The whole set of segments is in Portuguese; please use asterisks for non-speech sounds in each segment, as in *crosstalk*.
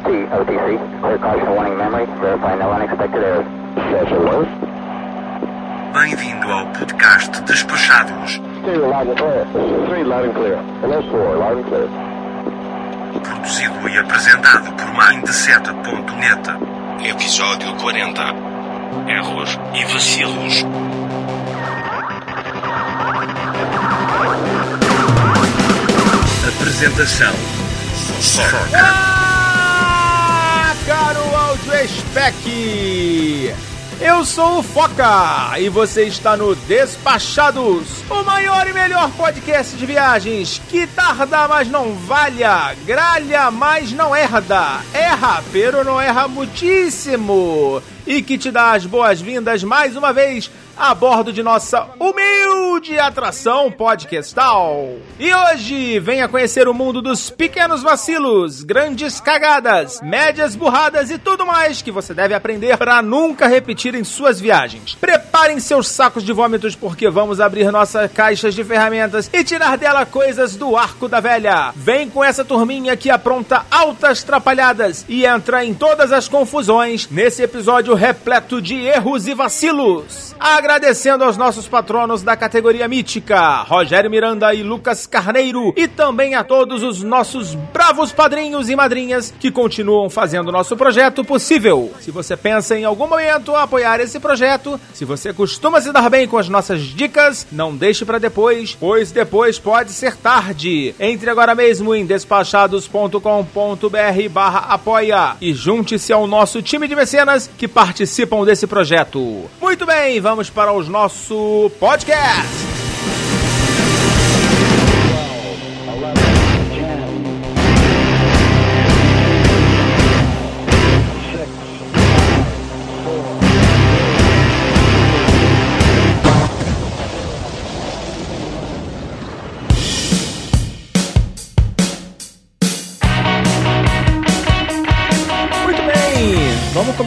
LT, OTC. Clear caution warning memory. Verify no unexpected errors. Bem-vindo ao podcast Despachados, Stereo loud and clear. Three loud and clear. Hello, four loud and clear. produzido e apresentado por Mindset.net. Episódio 40. Erros e vacilos. Apresentação. Foca. Caro áudio spec! Eu sou o Foca e você está no Despachados, o maior e melhor podcast de viagens. Que tarda, mas não valha, gralha, mas não herda, erra, pero não erra muitíssimo. E que te dá as boas-vindas mais uma vez a bordo de nossa humilde atração podcastal. E hoje venha conhecer o mundo dos pequenos vacilos, grandes cagadas, médias burradas e tudo mais que você deve aprender para nunca repetir em suas viagens. Preparem seus sacos de vômitos porque vamos abrir nossas caixas de ferramentas e tirar dela coisas do arco da velha. Vem com essa turminha que apronta altas trapalhadas e entra em todas as confusões nesse episódio repleto de erros e vacilos. Agradecendo aos nossos patronos da categoria mítica, Rogério Miranda e Lucas Carneiro, e também a todos os nossos bravos padrinhos e madrinhas que continuam fazendo nosso projeto possível. Se você pensa em algum momento apoiar esse projeto, se você costuma se dar bem com as nossas dicas, não deixe para depois, pois depois pode ser tarde. Entre agora mesmo em despachados.com.br barra apoia e junte-se ao nosso time de mecenas que participam desse projeto. Muito bem, vamos para o nosso podcast.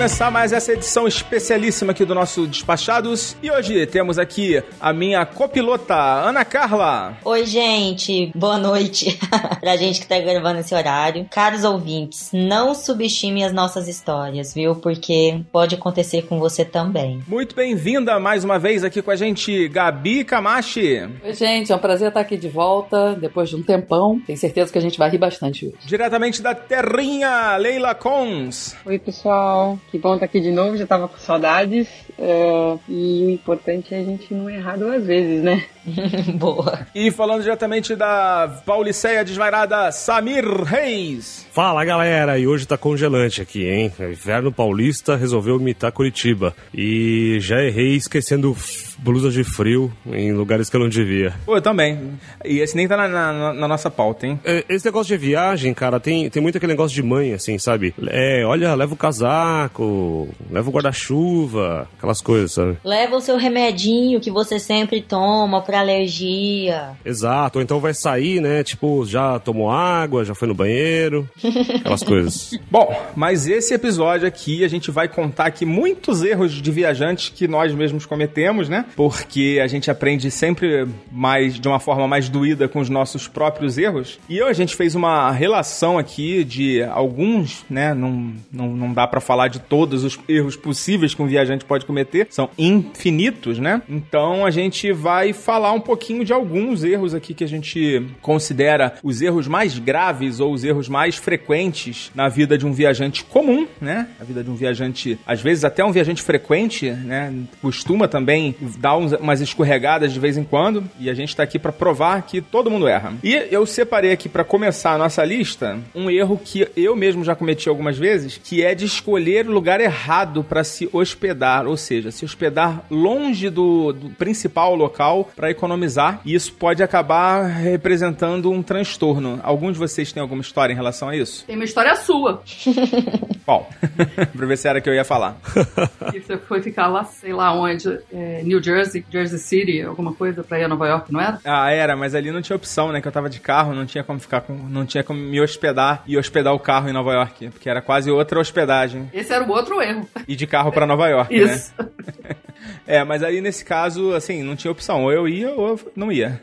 Começar mais essa edição especialíssima aqui do nosso Despachados. E hoje temos aqui a minha copilota, Ana Carla. Oi, gente. Boa noite. *laughs* pra gente que tá gravando esse horário. Caros ouvintes, não subestime as nossas histórias, viu? Porque pode acontecer com você também. Muito bem-vinda mais uma vez aqui com a gente, Gabi Camachi. Oi, gente, é um prazer estar aqui de volta depois de um tempão. Tenho certeza que a gente vai rir bastante hoje. Diretamente da Terrinha, Leila Cons. Oi, pessoal. Que bom estar aqui de novo. Já tava com saudades. É, e o importante é a gente não errar duas vezes, né? *laughs* Boa. E falando diretamente da Pauliceia desvairada, Samir Reis. Fala galera, e hoje tá congelante aqui, hein? Inverno paulista resolveu imitar Curitiba. E já errei esquecendo blusas de frio em lugares que eu não devia. Pô, eu também. E esse nem tá na, na- na nossa pauta, hein? É, Esse negócio de viagem, cara, tem, tem muito aquele negócio de mãe, assim, sabe? É, olha, leva o casaco, leva o guarda-chuva, aquelas coisas, sabe? Leva o seu remedinho que você sempre toma pra alergia. Exato, ou então vai sair, né? Tipo, já tomou água, já foi no banheiro, *laughs* aquelas coisas. Bom, mas esse episódio aqui a gente vai contar aqui muitos erros de viajantes que nós mesmos cometemos, né? Porque a gente aprende sempre mais de uma forma mais doída com os nossos próprios erros. E hoje a gente fez uma relação aqui de alguns, né? Não, não, não dá pra falar de todos os erros possíveis que um viajante pode cometer, são infinitos, né? Então a gente vai falar um pouquinho de alguns erros aqui que a gente considera os erros mais graves ou os erros mais frequentes na vida de um viajante comum, né? A vida de um viajante, às vezes até um viajante frequente, né? Costuma também dar umas escorregadas de vez em quando e a gente tá aqui pra provar que todo mundo erra. E eu separei aqui pra começar a nossa lista um erro que eu mesmo já cometi algumas vezes, que é de escolher o lugar errado pra se hospedar, ou seja, se hospedar longe do, do principal local pra economizar. E isso pode acabar representando um transtorno. Algum de vocês tem alguma história em relação a isso? Tem uma história sua. *laughs* Qual? *laughs* pra ver se era que eu ia falar. *laughs* que você foi ficar lá, sei lá onde, é, New Jersey, Jersey City, alguma coisa, pra ir a Nova York, não era? Ah, era, mas ali não tinha opção, né? Que eu tava de carro, não tinha como ficar com. Não tinha como me hospedar e hospedar o carro em Nova York. Porque era quase outra hospedagem. Esse era o outro erro. E de carro pra Nova York, né? *laughs* É, mas aí nesse caso, assim, não tinha opção. Ou eu ia ou eu não ia.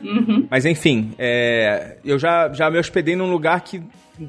Mas enfim, é, eu já, já me hospedei num lugar que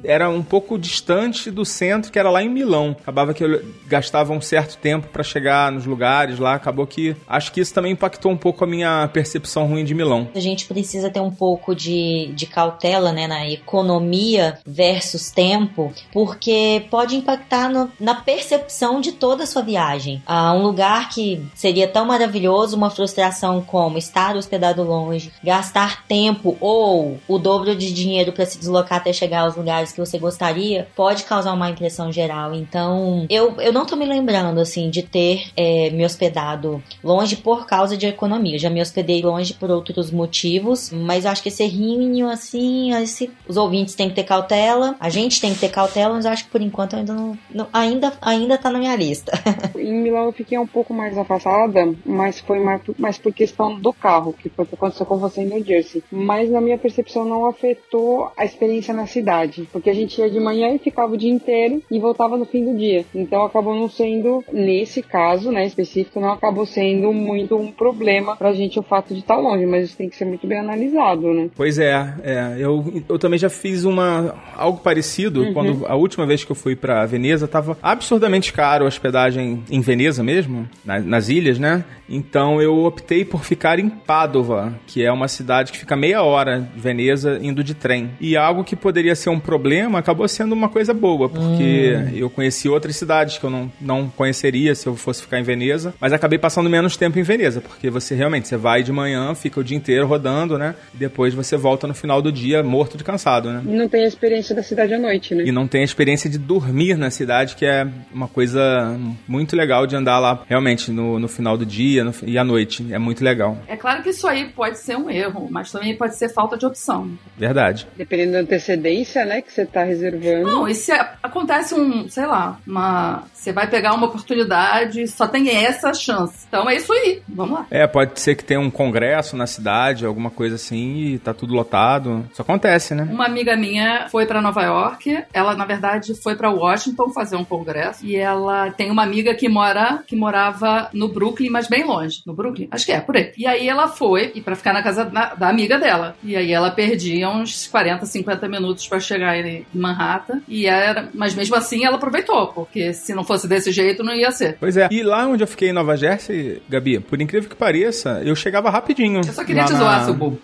era um pouco distante do centro, que era lá em Milão. Acabava que eu gastava um certo tempo para chegar nos lugares lá. Acabou que acho que isso também impactou um pouco a minha percepção ruim de Milão. A gente precisa ter um pouco de, de cautela né, na economia versus tempo, porque pode impactar no, na percepção de toda a sua viagem. Ah, um lugar que seria tão maravilhoso, uma frustração como estar hospedado longe, gastar tempo ou o dobro de dinheiro para se deslocar até chegar aos lugares que você gostaria, pode causar uma impressão geral. Então, eu, eu não tô me lembrando, assim, de ter é, me hospedado longe por causa de economia. Já me hospedei longe por outros motivos, mas acho que esse rinho, assim, esse, os ouvintes têm que ter cautela, a gente tem que ter cautela, mas acho que por enquanto ainda não, não ainda, ainda tá na minha lista. *laughs* em Milão eu fiquei um pouco mais afastada, mas foi mais, mais por questão do carro, que foi o que aconteceu com você em New Jersey. Mas na minha percepção não afetou a experiência na cidade, porque a gente ia de manhã e ficava o dia inteiro e voltava no fim do dia. Então acabou não sendo, nesse caso, né, específico, não acabou sendo muito um problema pra gente o fato de estar longe, mas isso tem que ser muito bem analisado, né? Pois é, é eu, eu também já fiz uma algo parecido uhum. quando a última vez que eu fui para Veneza tava absurdamente caro a hospedagem em Veneza mesmo, na, nas ilhas, né? Então eu optei por ficar em Padova, que é uma cidade que fica meia hora de Veneza indo de trem. E algo que poderia ser um problema acabou sendo uma coisa boa, porque hum. eu conheci outras cidades que eu não, não conheceria se eu fosse ficar em Veneza, mas acabei passando menos tempo em Veneza, porque você realmente você vai de manhã, fica o dia inteiro rodando, né? E depois você volta no final do dia morto de cansado, né? Não tem a experiência da cidade à noite, né? E não tem a experiência de dormir na cidade, que é uma coisa muito legal de andar lá realmente no, no final do dia dia no, e à noite. É muito legal. É claro que isso aí pode ser um erro, mas também pode ser falta de opção. Verdade. Dependendo da antecedência, né, que você está reservando. Não, e se acontece um, sei lá, uma. Você vai pegar uma oportunidade, só tem essa chance. Então é isso aí. Vamos lá. É, pode ser que tenha um congresso na cidade, alguma coisa assim, e tá tudo lotado. Isso acontece, né? Uma amiga minha foi para Nova York. Ela, na verdade, foi para Washington fazer um congresso. E ela tem uma amiga que mora, que morava no Brooklyn, mas bem longe, no Brooklyn. Acho que é, por aí. E aí ela foi, e para ficar na casa na, da amiga dela. E aí ela perdia uns 40, 50 minutos para chegar em Manhattan. E era, mas mesmo assim ela aproveitou, porque se não fosse desse jeito não ia ser. Pois é. E lá onde eu fiquei em Nova Jersey, Gabi, por incrível que pareça, eu chegava rapidinho. Eu só queria te zoar, na... seu bobo.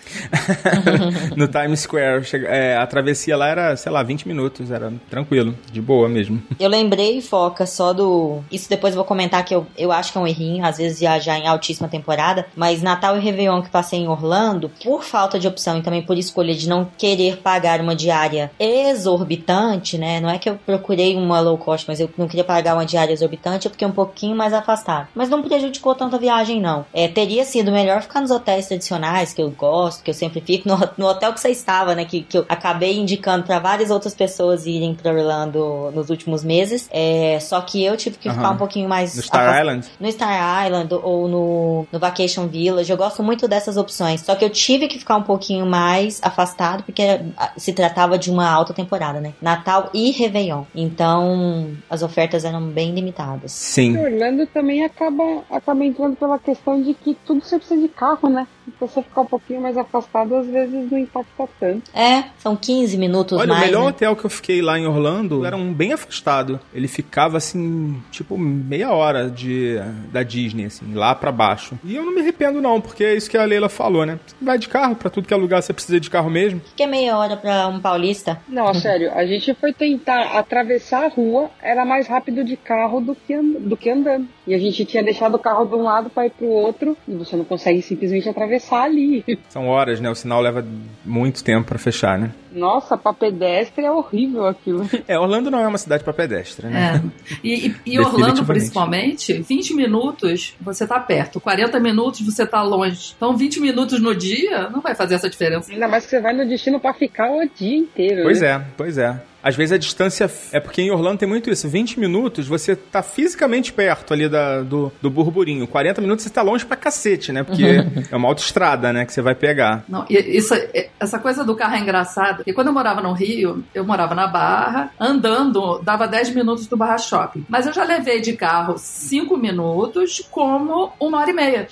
*laughs* no Times Square. É, a travessia lá era, sei lá, 20 minutos. Era tranquilo, de boa mesmo. Eu lembrei, Foca, só do. Isso depois eu vou comentar que eu, eu acho que é um errinho. Às vezes viajar em altíssima temporada, mas Natal e Réveillon que passei em Orlando, por falta de opção e também por escolha de não querer pagar uma diária exorbitante, né? Não é que eu procurei uma low cost, mas eu não queria pagar uma diária exorbitante, eu fiquei um pouquinho mais afastado. Mas não prejudicou tanto a viagem, não. É, teria sido melhor ficar nos hotéis tradicionais, que eu gosto, que eu sempre fico, no, no hotel que você estava, né? Que, que eu acabei indicando para várias outras pessoas irem para Orlando nos últimos meses. É, só que eu tive que ficar um pouquinho mais. No Star. Island? No Star Island ou no, no Vacation Village. Eu gosto muito dessas opções. Só que eu tive que ficar um pouquinho mais afastado, porque se tratava de uma alta temporada, né? Natal e Réveillon. Então, as ofertas eram bem limitadas. Sim. Orlando também acaba, acaba entrando pela questão de que tudo você precisa de carro, né? Se você ficar um pouquinho mais afastado, às vezes não impacta tanto. É, são 15 minutos Olha, mais. o melhor né? hotel que eu fiquei lá em Orlando era um bem afastado. Ele ficava assim, tipo, meia hora de, da Disney, assim, lá para baixo. E eu não me arrependo, não, porque é isso que a Leila falou, né? Você vai de carro, para tudo que é lugar você precisa de carro mesmo. Que é meia hora para um paulista. Não, *laughs* sério, a gente foi tentar atravessar a rua, era mais rápido de carro do que, do que andando. E a gente tinha deixado o carro de um lado para ir pro outro, e você não consegue simplesmente atravessar ali. São horas, né? O sinal leva muito tempo para fechar, né? Nossa, para pedestre é horrível aquilo. É, Orlando não é uma cidade para pedestre, né? É. E, e, e Orlando, principalmente, 20 minutos você tá perto, 40 minutos você tá longe. Então, 20 minutos no dia não vai fazer essa diferença. Ainda mais que você vai no destino para ficar o dia inteiro. Pois né? é, pois é. Às vezes a distância. É porque em Orlando tem muito isso. 20 minutos você tá fisicamente perto ali da, do, do burburinho. 40 minutos você tá longe pra cacete, né? Porque *laughs* é uma autoestrada, né? Que você vai pegar. Não, isso, essa coisa do carro é engraçada. E quando eu morava no Rio, eu morava na Barra, andando, dava 10 minutos do Barra Shopping. Mas eu já levei de carro 5 minutos como uma hora e meia.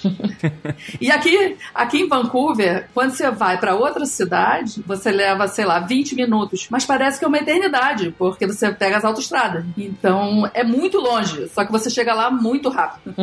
*laughs* e aqui, aqui em Vancouver, quando você vai para outra cidade, você leva, sei lá, 20 minutos. Mas parece que é uma eternidade porque você pega as autoestradas. Então é muito longe, só que você chega lá muito rápido.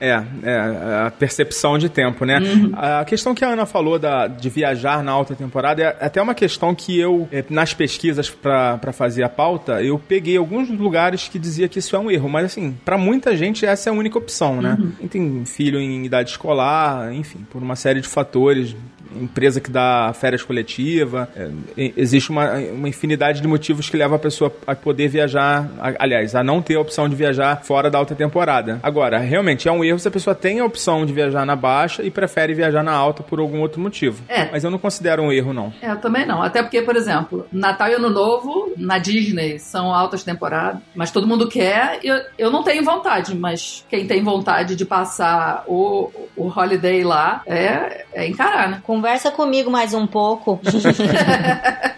É, é a percepção de tempo, né? A questão que a Ana falou da, de viajar na alta temporada é até uma questão que eu, é, nas pesquisas pra fazer a pauta, eu peguei alguns lugares que dizia que isso é um erro, mas assim, pra muita gente essa é a única opção, né? Quem tem filho em idade escolar, enfim, por uma série de fatores, empresa que dá férias coletiva, é, existe uma, uma infinidade de motivos que leva a pessoa a poder viajar, a- aliás, a não ter a opção de viajar fora da alta temporada. Agora, realmente é um erro se a pessoa tem a opção de viajar na baixa e prefere viajar na alta por algum outro motivo. É. Mas eu não considero um erro, não. É, eu também não. Até porque, por exemplo, Natal e Ano Novo na Disney são altas temporadas, mas todo mundo quer. Eu, eu não tenho vontade, mas quem tem vontade de passar o, o holiday lá é, é encarar, né? Conversa comigo mais um pouco.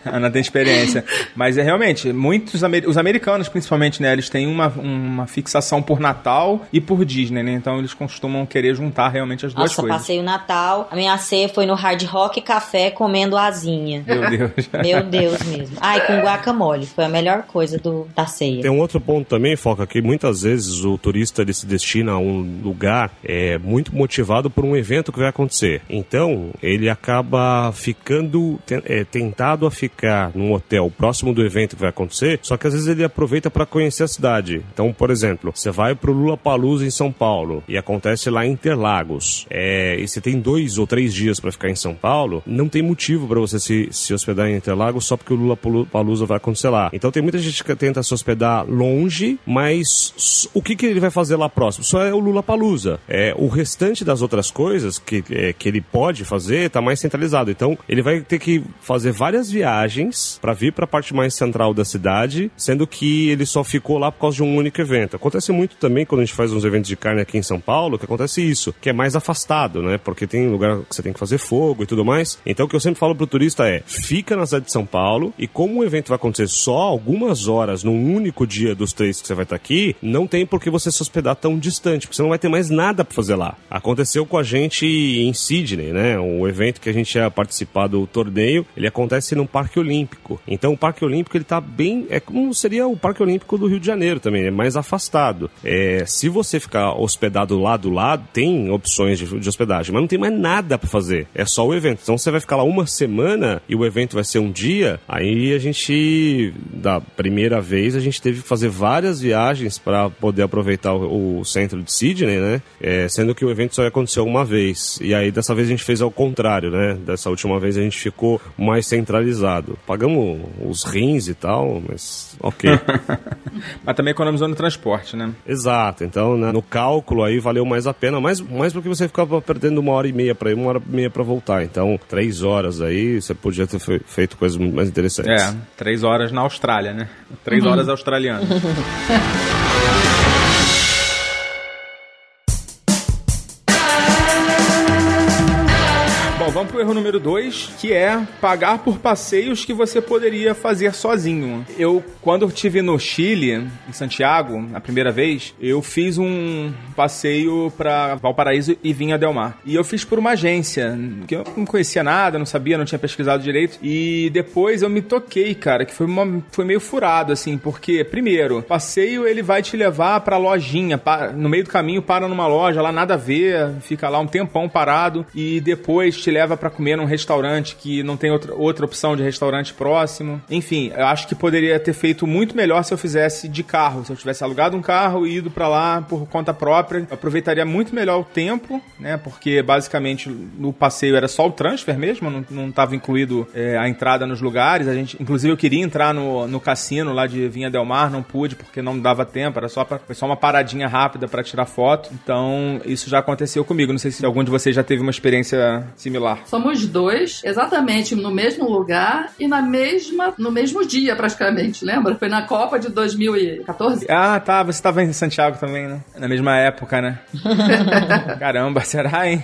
A *laughs* Ana tem experiência. Mas é realmente, muitos amer- os americanos, principalmente, né? Eles têm uma, uma fixação por Natal e por Disney, né? Então eles costumam querer juntar realmente as duas Nossa, coisas. passei o Natal. A minha ceia foi no Hard Rock Café comendo asinha. Meu Deus. Meu Deus mesmo. Ai, com guacamole. Foi a melhor coisa do, da ceia. Tem um outro ponto também, Foca, que muitas vezes o turista ele se destina a um lugar é, muito motivado por um evento que vai acontecer. Então, ele acaba ficando é, tentado a ficar num hotel próximo do evento que vai acontecer, só que às vezes ele aproveita para conhecer a cidade. Então, por exemplo, você vai pro Lula Palusa em São Paulo e acontece lá em Interlagos. É, e você tem dois ou três dias para ficar em São Paulo, não tem motivo para você se, se hospedar em Interlagos só porque o Lula Palusa vai acontecer lá. Então tem muita gente que tenta se hospedar longe, mas o que, que ele vai fazer lá próximo? Só é o Lula Palusa. É, o restante das outras coisas que, é, que ele pode fazer tá mais centralizado. Então ele vai ter que fazer várias viagens para vir para a parte mais central da cidade, sendo que ele só ficou lá por causa de um único evento. Acontece muito também quando a gente faz uns eventos de carne aqui em São Paulo, que acontece isso, que é mais afastado, né? Porque tem lugar que você tem que fazer fogo e tudo mais. Então o que eu sempre falo pro turista é: fica na cidade de São Paulo e como o evento vai acontecer só algumas horas num único dia dos três que você vai estar aqui, não tem por que você se hospedar tão distante, porque você não vai ter mais nada para fazer lá. Aconteceu com a gente em Sydney, né? O evento que a gente ia participar do torneio, ele acontece no Parque Olímpico. Então o Parque Olímpico ele tá bem, é como seria o Parque Olímpico do Rio de Janeiro também, é mais afastado. É, se você ficar hospedado lá do lado, tem opções de, de hospedagem, mas não tem mais nada para fazer. É só o evento. Então você vai ficar lá uma semana e o evento vai ser um dia. Aí a gente, da primeira vez, a gente teve que fazer várias viagens para poder aproveitar o, o centro de Sydney, né? É, sendo que o evento só ia acontecer uma vez. E aí dessa vez a gente fez ao contrário, né? Dessa última vez a gente ficou mais centralizado. Pagamos os rins e tal, mas ok. *laughs* Mas também economizou no transporte, né? Exato, então né, no cálculo aí valeu mais a pena, mais, mais porque você ficava perdendo uma hora e meia para ir, uma hora e meia para voltar. Então, três horas aí, você podia ter fe- feito coisas muito mais interessantes. É, três horas na Austrália, né? Três horas australianas. *laughs* vamos pro erro número dois, que é pagar por passeios que você poderia fazer sozinho. Eu, quando eu estive no Chile, em Santiago, a primeira vez, eu fiz um passeio pra Valparaíso e Vinha Del Mar. E eu fiz por uma agência, que eu não conhecia nada, não sabia, não tinha pesquisado direito. E depois eu me toquei, cara, que foi, uma, foi meio furado, assim, porque, primeiro, passeio ele vai te levar pra lojinha, no meio do caminho para numa loja, lá nada a ver, fica lá um tempão parado e depois te leva pra comer num restaurante que não tem outra, outra opção de restaurante próximo. Enfim, eu acho que poderia ter feito muito melhor se eu fizesse de carro, se eu tivesse alugado um carro e ido pra lá por conta própria. Eu aproveitaria muito melhor o tempo, né? Porque basicamente no passeio era só o transfer mesmo, não, não incluído é, a entrada nos lugares. A gente, inclusive, eu queria entrar no, no cassino lá de Vinha Del Mar, não pude porque não dava tempo, era só, pra, foi só uma paradinha rápida pra tirar foto. Então, isso já aconteceu comigo. Não sei se algum de vocês já teve uma experiência similar. Somos dois, exatamente no mesmo lugar e na mesma, no mesmo dia, praticamente, lembra? Foi na Copa de 2014. Ah, tá. Você tava em Santiago também, né? Na mesma época, né? *laughs* Caramba, será, hein?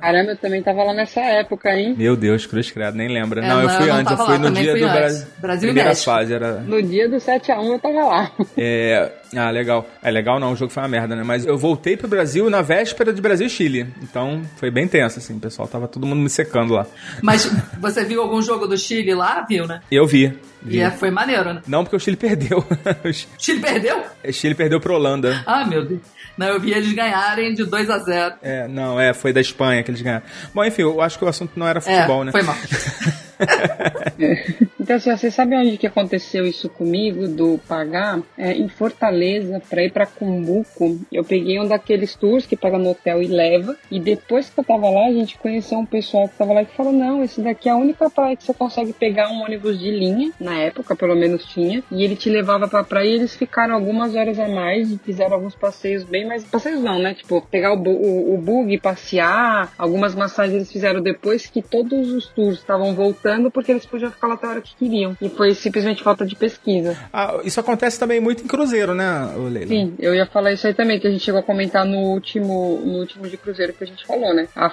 Caramba, eu também tava lá nessa época, hein? Meu Deus, cruz credo, nem lembra. É, não, eu fui eu antes, eu fui lá, no dia fui do. Brasil. Brasil e Primeira México. fase, era. No dia do 7x1 eu tava lá. É, Ah, legal. É legal não, o jogo foi uma merda, né? Mas eu voltei pro Brasil na véspera de Brasil e Chile. Então foi bem tenso, assim. O pessoal tava todo mundo me secando lá. Mas você viu algum jogo do Chile lá, viu, né? Eu vi. vi. E é, foi maneiro, né? Não, porque o Chile perdeu. o *laughs* Chile perdeu? Chile perdeu pro Holanda. Ah, meu Deus. Não, eu vi eles ganharem de 2 a 0 É, não, é, foi da Espanha que eles ganharam. Bom, enfim, eu acho que o assunto não era futebol, é, né? Foi mal. *laughs* *laughs* Então, assim, você sabe onde que aconteceu isso comigo, do pagar? É, em Fortaleza, pra ir pra Cumbuco, eu peguei um daqueles tours que pega no hotel e leva, e depois que eu tava lá, a gente conheceu um pessoal que tava lá que falou, não, esse daqui é a única praia que você consegue pegar um ônibus de linha, na época, pelo menos tinha, e ele te levava pra praia e eles ficaram algumas horas a mais e fizeram alguns passeios bem mais... Passeios não, né? Tipo, pegar o, o, o bug, passear, algumas massagens eles fizeram depois que todos os tours estavam voltando, porque eles podiam ficar lá até a hora que queriam. E foi simplesmente falta de pesquisa. Ah, isso acontece também muito em cruzeiro, né, Leila? Sim, eu ia falar isso aí também, que a gente chegou a comentar no último, no último de cruzeiro que a gente falou, né? A,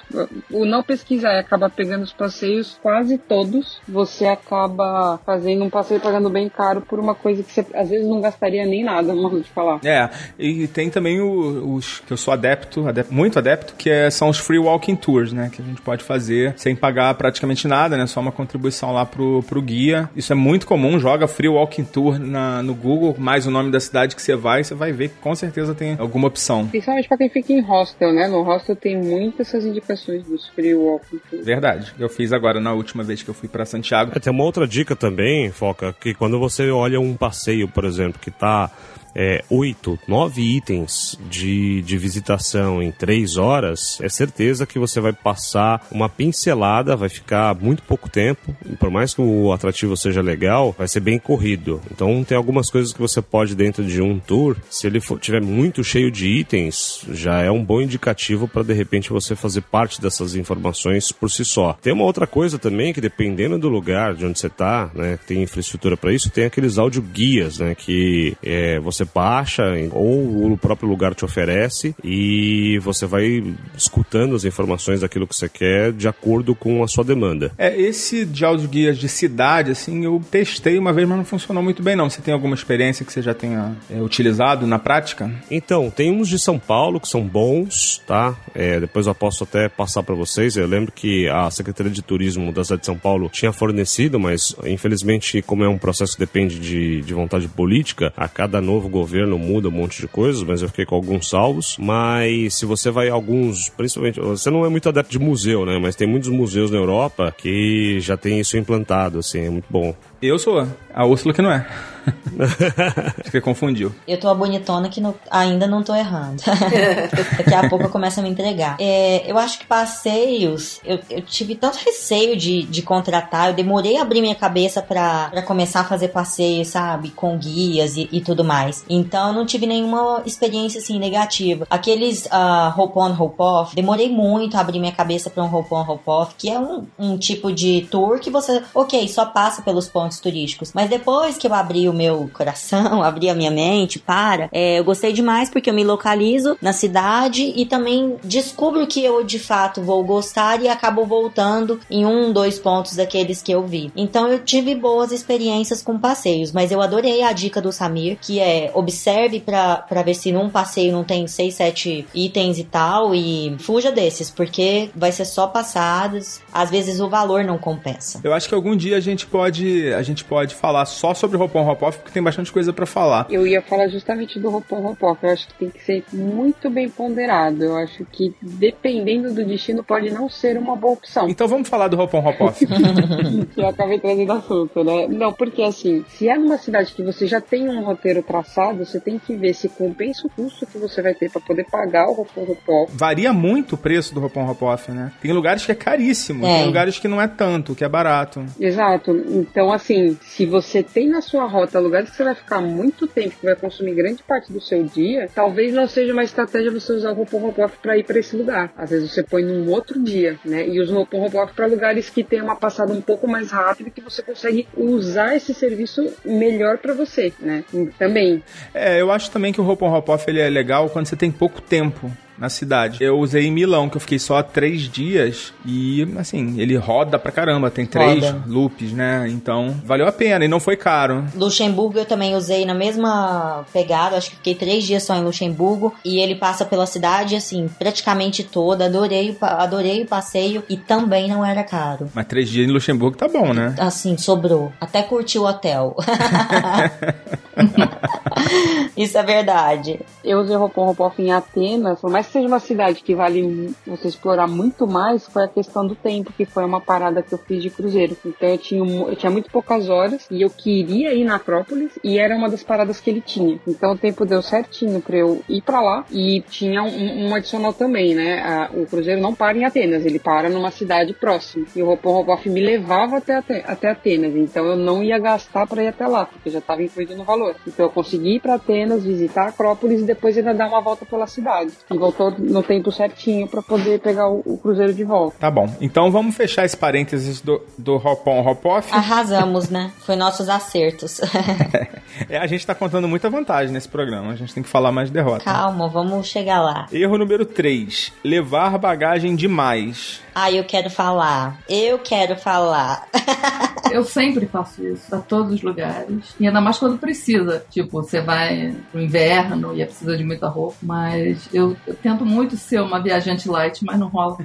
o não pesquisar e acabar pegando os passeios, quase todos, você acaba fazendo um passeio pagando bem caro por uma coisa que você às vezes não gastaria nem nada, modo de falar. É, e tem também o, os que eu sou adepto, adepto muito adepto, que é, são os free walking tours, né? Que a gente pode fazer sem pagar praticamente nada, né? Só uma contribuição lá pro, pro guia. Isso é muito comum, joga Free Walking Tour na, no Google, mais o nome da cidade que você vai, você vai ver que com certeza tem alguma opção. Principalmente pra quem fica em hostel, né? No hostel tem muitas essas indicações dos Free Walking Tour. Verdade. Eu fiz agora na última vez que eu fui para Santiago. É, tem uma outra dica também, Foca, que quando você olha um passeio, por exemplo, que tá é, oito, nove itens de, de visitação em três horas, é certeza que você vai passar uma pincelada, vai ficar muito pouco tempo, por mais que o atrativo seja legal, vai ser bem corrido. Então tem algumas coisas que você pode dentro de um tour, se ele for, tiver muito cheio de itens, já é um bom indicativo para de repente você fazer parte dessas informações por si só. Tem uma outra coisa também que dependendo do lugar de onde você está, né, tem infraestrutura para isso, tem aqueles áudio guias, né, que é, você baixa ou o próprio lugar te oferece e você vai escutando as informações daquilo que você quer de acordo com a sua demanda. É, esse de áudio guias de cidade, assim, eu testei uma vez, mas não funcionou muito bem não. Você tem alguma experiência que você já tenha é, utilizado na prática? Então, tem uns de São Paulo que são bons, tá? É, depois eu posso até passar para vocês. Eu lembro que a Secretaria de Turismo da cidade de São Paulo tinha fornecido, mas infelizmente, como é um processo que depende de, de vontade política, a cada novo governo muda um monte de coisas, mas eu fiquei com alguns salvos. Mas se você vai a alguns, principalmente, você não é muito adepto de museu, né? Mas tem muitos museus na Europa que já tem isso implantado, assim, é muito bom. Eu sou. A Úrsula que não é. *laughs* Acho que confundiu. Eu tô a bonitona que não- ainda não tô errando. *laughs* Daqui a pouco eu começo a me entregar. É, eu acho que passeios, eu, eu tive tanto receio de, de contratar, eu demorei a abrir minha cabeça pra, pra começar a fazer passeios, sabe? Com guias e, e tudo mais. Então eu não tive nenhuma experiência assim negativa. Aqueles uh, hop on, hop off, demorei muito a abrir minha cabeça pra um hop on, hop off, que é um, um tipo de tour que você, ok, só passa pelos pontos turísticos. Mas depois que eu abri o meu coração, *laughs* abri a minha mente para, é, eu gostei demais porque eu me localizo na cidade e também descubro que eu de fato vou gostar e acabo voltando em um, dois pontos daqueles que eu vi. Então eu tive boas experiências com passeios, mas eu adorei a dica do Samir, que é observe pra ver se num passeio não tem seis, sete itens e tal e fuja desses, porque vai ser só passadas, às vezes o valor não compensa. Eu acho que algum dia a gente pode, a gente pode falar só sobre Hop on Hop Off, porque tem bastante coisa pra falar. Eu ia falar justamente do roupão ropoff. Eu acho que tem que ser muito bem ponderado. Eu acho que dependendo do destino pode não ser uma boa opção. Então vamos falar do Hop on Hop Off. *laughs* que eu acabei trazendo assunto, né? Não, porque assim, se é numa cidade que você já tem um roteiro traçado, você tem que ver se compensa o custo que você vai ter pra poder pagar o roupão ropoff. Varia muito o preço do Hop on Hop Off, né? Tem lugares que é caríssimo, É. tem lugares que não é tanto, que é barato. Exato. Então, assim, se você tem na sua rota lugares que você vai ficar muito tempo, que vai consumir grande parte do seu dia, talvez não seja uma estratégia você usar o roupão ropoff para ir para esse lugar. Às vezes você põe num outro dia, né? E usa o roupão ropoff para lugares que tem uma passada um pouco mais rápida que você consegue usar esse serviço melhor para você, né? Também. É, eu acho também que o Hop on Hop Off ele é legal quando você tem pouco tempo. Na cidade. Eu usei em Milão, que eu fiquei só três dias e, assim, ele roda pra caramba. Tem três Roda. loops, né? Então, valeu a pena e não foi caro. Luxemburgo eu também usei na mesma pegada, acho que fiquei três dias só em Luxemburgo e ele passa pela cidade assim, praticamente toda, adorei, adorei o passeio e também não era caro. Mas três dias em Luxemburgo tá bom, né? Assim, sobrou. Até curti o hotel. *laughs* *laughs* Isso é verdade. Eu usei Hopon Hopoff em Atenas, por mais que seja uma cidade que vale você explorar muito mais, foi a questão do tempo, que foi uma parada que eu fiz de cruzeiro. Então eu tinha, eu tinha muito poucas horas e eu queria ir na Acrópolis e era uma das paradas que ele tinha. Então o tempo deu certinho pra eu ir pra lá e tinha um, um adicional também, né? A- o cruzeiro não para em Atenas, ele para numa cidade próxima. E o Hopon Hopoff me levava até, até Atenas, então eu não ia gastar pra ir até lá, porque já estava incluído no valor. Então eu consegui ir pra Atenas, visitar a Acrópolis e depois ainda dar uma volta pela cidade. E voltou no tempo certinho pra poder pegar o, o cruzeiro de volta. Tá bom. Então vamos fechar esse parênteses do, do Hop-on, Hop-off. Arrasamos, né? Foi nossos acertos. *laughs* É, a gente tá contando muita vantagem nesse programa. A gente tem que falar mais de derrota. Calma, vamos chegar lá. Erro número 3. Levar bagagem demais. Ah, eu quero falar. Eu quero falar. *laughs* Eu sempre faço isso, pra todos os lugares. E ainda mais quando precisa. Tipo, você vai pro inverno e é precisa de muita roupa. Mas eu, eu tento muito ser uma viajante light, mas não rola.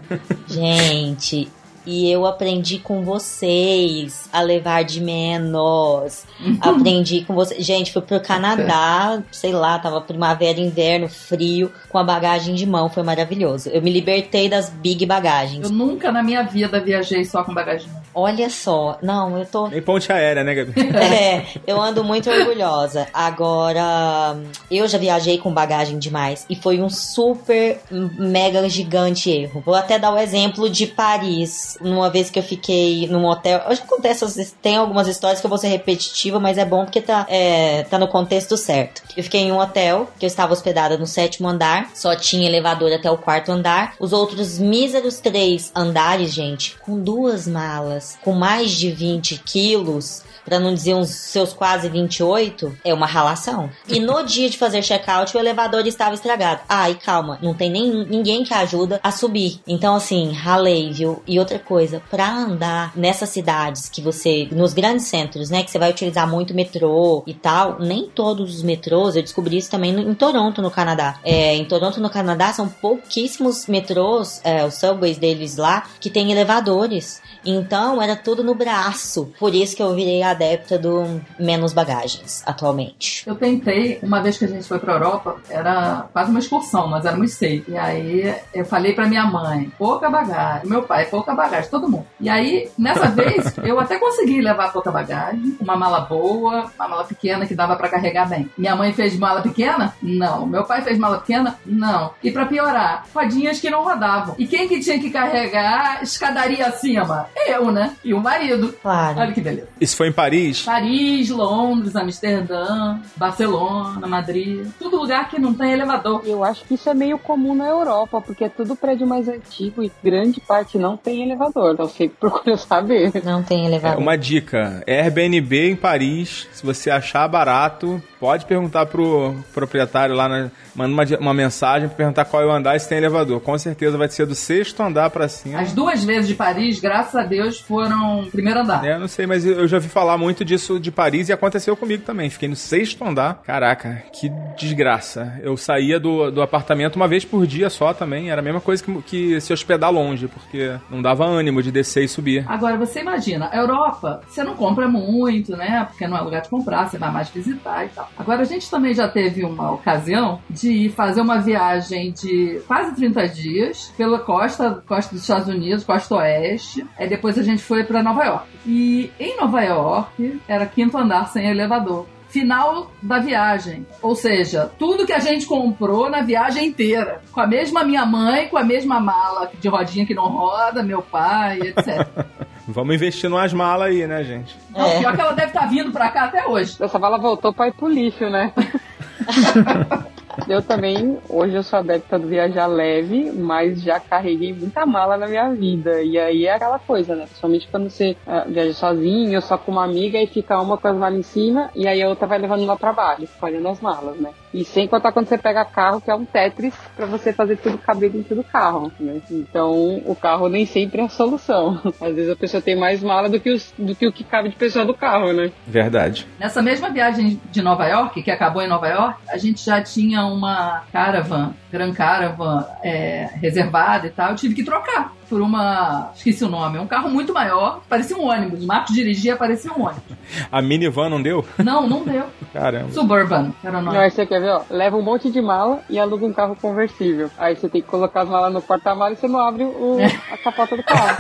Gente, e eu aprendi com vocês a levar de menos. *laughs* aprendi com vocês. Gente, fui pro Canadá, sei lá, tava primavera, inverno, frio, com a bagagem de mão, foi maravilhoso. Eu me libertei das big bagagens. Eu nunca na minha vida viajei só com bagagem. Olha só, não, eu tô Nem ponte aérea, né, Gabi? *laughs* É, eu ando muito orgulhosa. Agora, eu já viajei com bagagem demais e foi um super mega gigante erro. Vou até dar o exemplo de Paris. Numa vez que eu fiquei num hotel, contei essas, tem algumas histórias que eu vou ser repetitiva, mas é bom porque tá, é, tá no contexto certo. Eu fiquei em um hotel que eu estava hospedada no sétimo andar, só tinha elevador até o quarto andar. Os outros míseros três andares, gente, com duas malas, com mais de 20 quilos, pra não dizer uns seus quase 28, é uma ralação. E no *laughs* dia de fazer check-out, o elevador estava estragado. Ai, calma, não tem nem ninguém que ajuda a subir. Então, assim, ralei, viu? E outra coisa, pra andar nessas cidades que você, nos grandes centros, né, que você vai utilizar muito metrô e tal, nem todos os metrôs, eu descobri isso também no- em Toronto, no Canadá. É, em Toronto, no Canadá, são pouquíssimos metrôs, é, os subways deles lá, que tem elevadores. Então, era tudo no braço. Por isso que eu virei adepta do menos bagagens, atualmente. Eu tentei, uma vez que a gente foi pra Europa, era quase uma excursão, nós éramos seis. E aí eu falei pra minha mãe, pouca bagagem, meu pai, pouca bagagem, todo mundo. E aí, nessa vez, *laughs* eu até consegui levar pouca bagagem, uma mala boa, uma mala pequena que dava pra carregar bem. Minha mãe fez mala pequena? Não. Meu pai fez mala pequena? Não. E pra piorar, rodinhas que não rodavam. E quem que tinha que carregar escadaria acima? Eu, né? E o marido. Claro. Olha que beleza. Isso foi em Paris? Paris, Londres, Amsterdã, Barcelona, Madrid, tudo lugar que não tem elevador. Eu acho que isso é meio comum na Europa, porque é tudo prédio mais antigo e grande parte não tem elevador. Então sempre *laughs* procuro saber. Não tem É, elevador. uma dica: Airbnb em Paris. Se você achar barato, pode perguntar pro proprietário lá, na, manda uma, uma mensagem pra perguntar qual é o andar e se tem elevador. Com certeza vai ser do sexto andar pra cima. As duas vezes de Paris, graças a Deus, foram primeiro andar. É, eu não sei, mas eu eu já vi falar muito disso de Paris e aconteceu comigo também. Fiquei no sexto andar. Caraca, que desgraça. Eu saía do, do apartamento uma vez por dia só também. Era a mesma coisa que, que se hospedar longe, porque não dava ânimo de descer e subir. Agora, você imagina, a Europa, você não compra muito, né? Porque não é lugar de comprar, você vai mais visitar e tal. Agora, a gente também já teve uma ocasião de fazer uma viagem de quase 30 dias pela costa, costa dos Estados Unidos, costa oeste. Aí depois a gente foi para Nova York. E em Nova York, era quinto andar sem elevador. Final da viagem. Ou seja, tudo que a gente comprou na viagem inteira. Com a mesma minha mãe, com a mesma mala de rodinha que não roda, meu pai, etc. *laughs* Vamos investir numas malas aí, né, gente? Não, É. pior que ela deve estar vindo pra cá até hoje. Essa bala voltou pra ir pro lixo, né? *laughs* Eu também, hoje eu sou adepta do viajar leve, mas já carreguei muita mala na minha vida. E aí é aquela coisa, né? Principalmente quando você uh, viaja sozinho, só com uma amiga e fica uma com as malas em cima e aí a outra vai levando no trabalho, escolhendo as malas, né? E sem contar quando você pega carro, que é um Tetris para você fazer tudo caber dentro do carro, né? Então o carro nem sempre é a solução. *laughs* Às vezes a pessoa tem mais mala do que, os, do que o que cabe de pessoa do carro, né? Verdade. Nessa mesma viagem de Nova York, que acabou em Nova York, a gente já tinha uma caravan, Gran Caravan, é, reservada e tal. Eu tive que trocar por uma. Esqueci o nome. É um carro muito maior, parecia um ônibus. O Marcos dirigia, parecia um ônibus. A minivan não deu? Não, não deu. *laughs* Caramba. Suburban, era o nome. Não, aí você quer ver, ó? Leva um monte de mala e aluga um carro conversível. Aí você tem que colocar as malas no porta-malas e você não abre o, a capota do carro.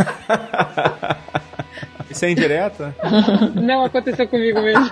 *laughs* Isso é indireta? *laughs* Não aconteceu comigo mesmo.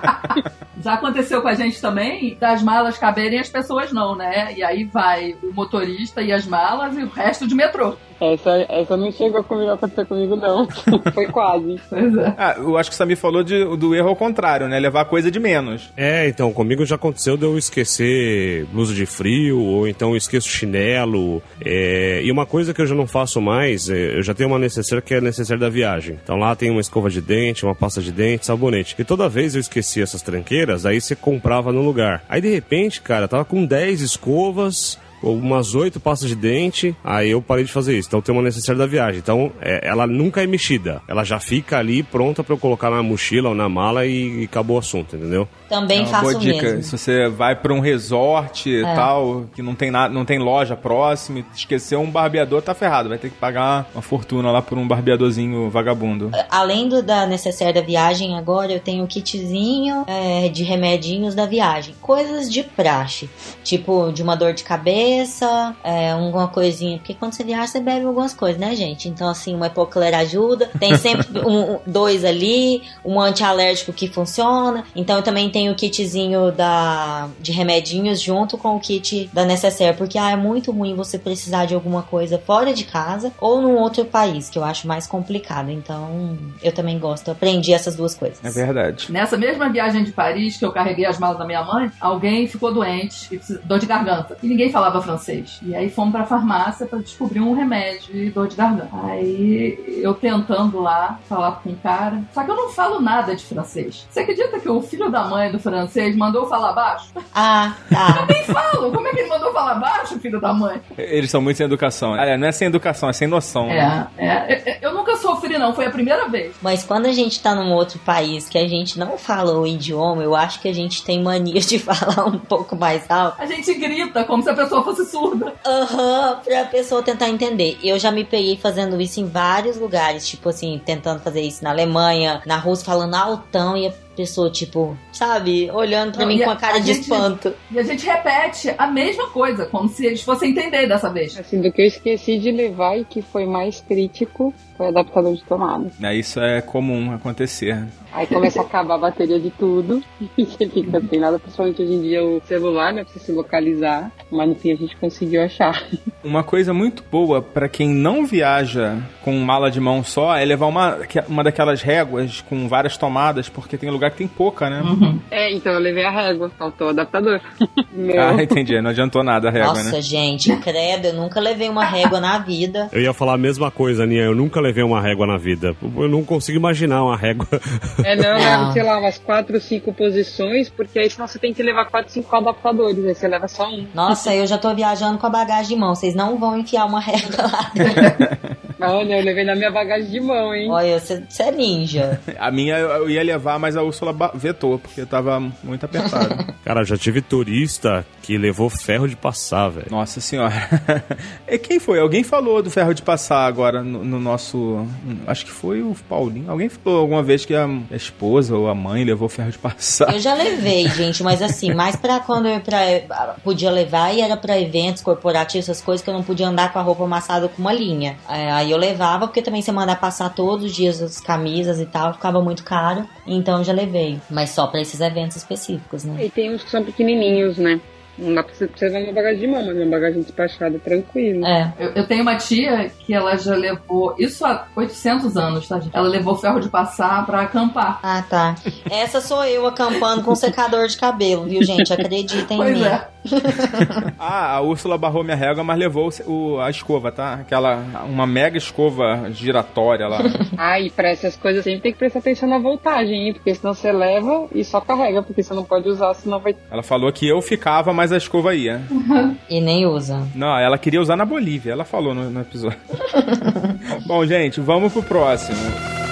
Já aconteceu com a gente também, das malas caberem as pessoas não, né? E aí vai o motorista e as malas e o resto de metrô. Essa, essa não chegou comigo a acontecer comigo, não. *laughs* Foi quase. Pois é. Ah, eu acho que o Samir falou de, do erro ao contrário, né? Levar coisa de menos. É, então, comigo já aconteceu de eu esquecer blusa de frio, ou então eu esqueço chinelo. É, e uma coisa que eu já não faço mais, é, eu já tenho uma necessaire que é a necessaire da viagem. Então lá tem uma escova de dente, uma pasta de dente, sabonete. E toda vez eu esquecia essas tranqueiras, aí você comprava no lugar. Aí de repente, cara, tava com 10 escovas, umas oito pastas de dente, aí eu parei de fazer isso. Então tem uma necessidade da viagem. Então é, ela nunca é mexida. Ela já fica ali pronta para eu colocar na mochila ou na mala e, e acabou o assunto, entendeu? Também É uma faço boa dica. mesmo. Se você vai pra um resort e É. tal, que não tem, nada, não tem loja próxima, e esqueceu um barbeador, tá ferrado. Vai ter que pagar uma fortuna lá por um barbeadorzinho vagabundo. Além do, da necessaire da viagem, agora eu tenho o kitzinho é, de remedinhos da viagem. Coisas de praxe. Tipo, de uma dor de cabeça, é, alguma coisinha. Porque quando você viaja, você bebe algumas coisas, né, gente? Então, assim, uma hipoclera ajuda. Tem sempre *laughs* um- dois ali, um antialérgico que funciona. Então, eu também tenho o kitzinho da, de remedinhos junto com o kit da necessaire. Porque ah, é muito ruim você precisar de alguma coisa fora de casa ou num outro país, que eu acho mais complicado. Então, eu também gosto. Eu aprendi essas duas coisas. É verdade. Nessa mesma viagem de Paris, que eu carreguei as malas da minha mãe, alguém ficou doente, e dor de garganta. E ninguém falava francês. E aí fomos pra farmácia pra descobrir um remédio de dor de garganta. Aí eu tentando lá falar com o cara. Só que eu não falo nada de francês. Você acredita que o filho da mãe do francês mandou falar baixo? Ah, tá. *laughs* Nem falo! Como é que ele mandou falar baixo, filho da mãe? Eles são muito sem educação. Aliás, não é sem educação, é sem noção. né? É, é, é, eu nunca sofri, não. Foi a primeira vez. Mas quando a gente tá num outro país que a gente não fala o idioma, eu acho que a gente tem mania de *laughs* falar um pouco mais alto. A gente grita como se a pessoa fosse surda. Aham, pra pessoa tentar entender. Eu já me peguei fazendo isso em vários lugares, tipo assim, tentando fazer isso na Alemanha, na Rússia, falando altão e a pessoa, tipo, sabe, olhando pra Não, mim com a- a cara a de gente- espanto. E a gente repete a mesma coisa, como se eles fossem entender dessa vez. Assim, do que eu esqueci de levar e que foi mais crítico foi o adaptador de tomada. Né, Isso é comum acontecer. Aí começa a acabar a bateria de tudo *laughs* e você fica sem nada, principalmente hoje em dia o celular, né, pra você se localizar. Mas no fim a gente conseguiu achar. *laughs* Uma coisa muito boa pra quem não viaja com mala de mão só é levar uma, uma daquelas réguas com várias tomadas, porque tem lugar que tem pouca, né? É, então eu levei a régua, faltou o adaptador. *laughs* Meu. Ah, entendi. Não adiantou nada a régua, Nossa, né? gente, credo, eu nunca levei uma régua na vida. Eu ia falar a mesma coisa, Aninha. Eu nunca levei uma régua na vida. Eu não consigo imaginar uma régua. É, não, Não. leva, sei lá, umas 4, 5 posições, porque aí senão você tem que levar 4, 5 adaptadores, aí você leva só um. Nossa, eu já tô viajando com a bagagem de mão. Vocês não vão enfiar uma régua lá. *laughs* Olha, eu levei na minha bagagem de mão, hein? Olha, você você é ninja. *laughs* A minha eu ia levar, mas a Úrsula vetou, porque tava muito apertado. *laughs* Cara, já tive turista que levou ferro de passar, velho. Nossa senhora. *laughs* E quem foi? Alguém falou do ferro de passar agora no, no nosso. Acho que foi o Paulinho. Alguém falou alguma vez que a esposa ou a mãe levou ferro de passar. Eu já levei, gente, mas assim, mais pra quando eu pra, podia levar e era pra eventos corporativos, essas coisas que eu não podia andar com a roupa amassada com uma linha. É, Aí eu levava, porque também você mandar passar todos os dias as camisas e tal, ficava muito caro. Então eu já levei. Mas só pra esses eventos específicos, né? E tem uns que são pequenininhos, né? Não dá pra você precisar de uma bagagem de mão, mas uma bagagem despachada tranquilo. É. Eu, eu tenho uma tia que ela já levou, isso há 800 anos, tá, gente? Ela levou ferro de passar pra acampar. Ah, tá. Essa sou eu acampando com secador de cabelo, viu, gente? *laughs* Acreditem em Pois mim. é. *laughs* ah, a Úrsula barrou minha régua, mas levou o, a escova, tá? Aquela, uma mega escova giratória lá. *laughs* ah, e pra essas coisas sempre tem que prestar atenção na voltagem, hein? Porque senão você leva e só carrega, porque você não pode usar, senão vai... Ela falou que eu ficava, mas a escova ia. *laughs* e nem usa. Não, ela queria usar na Bolívia, ela falou no, no episódio. Bom, gente, vamos pro próximo.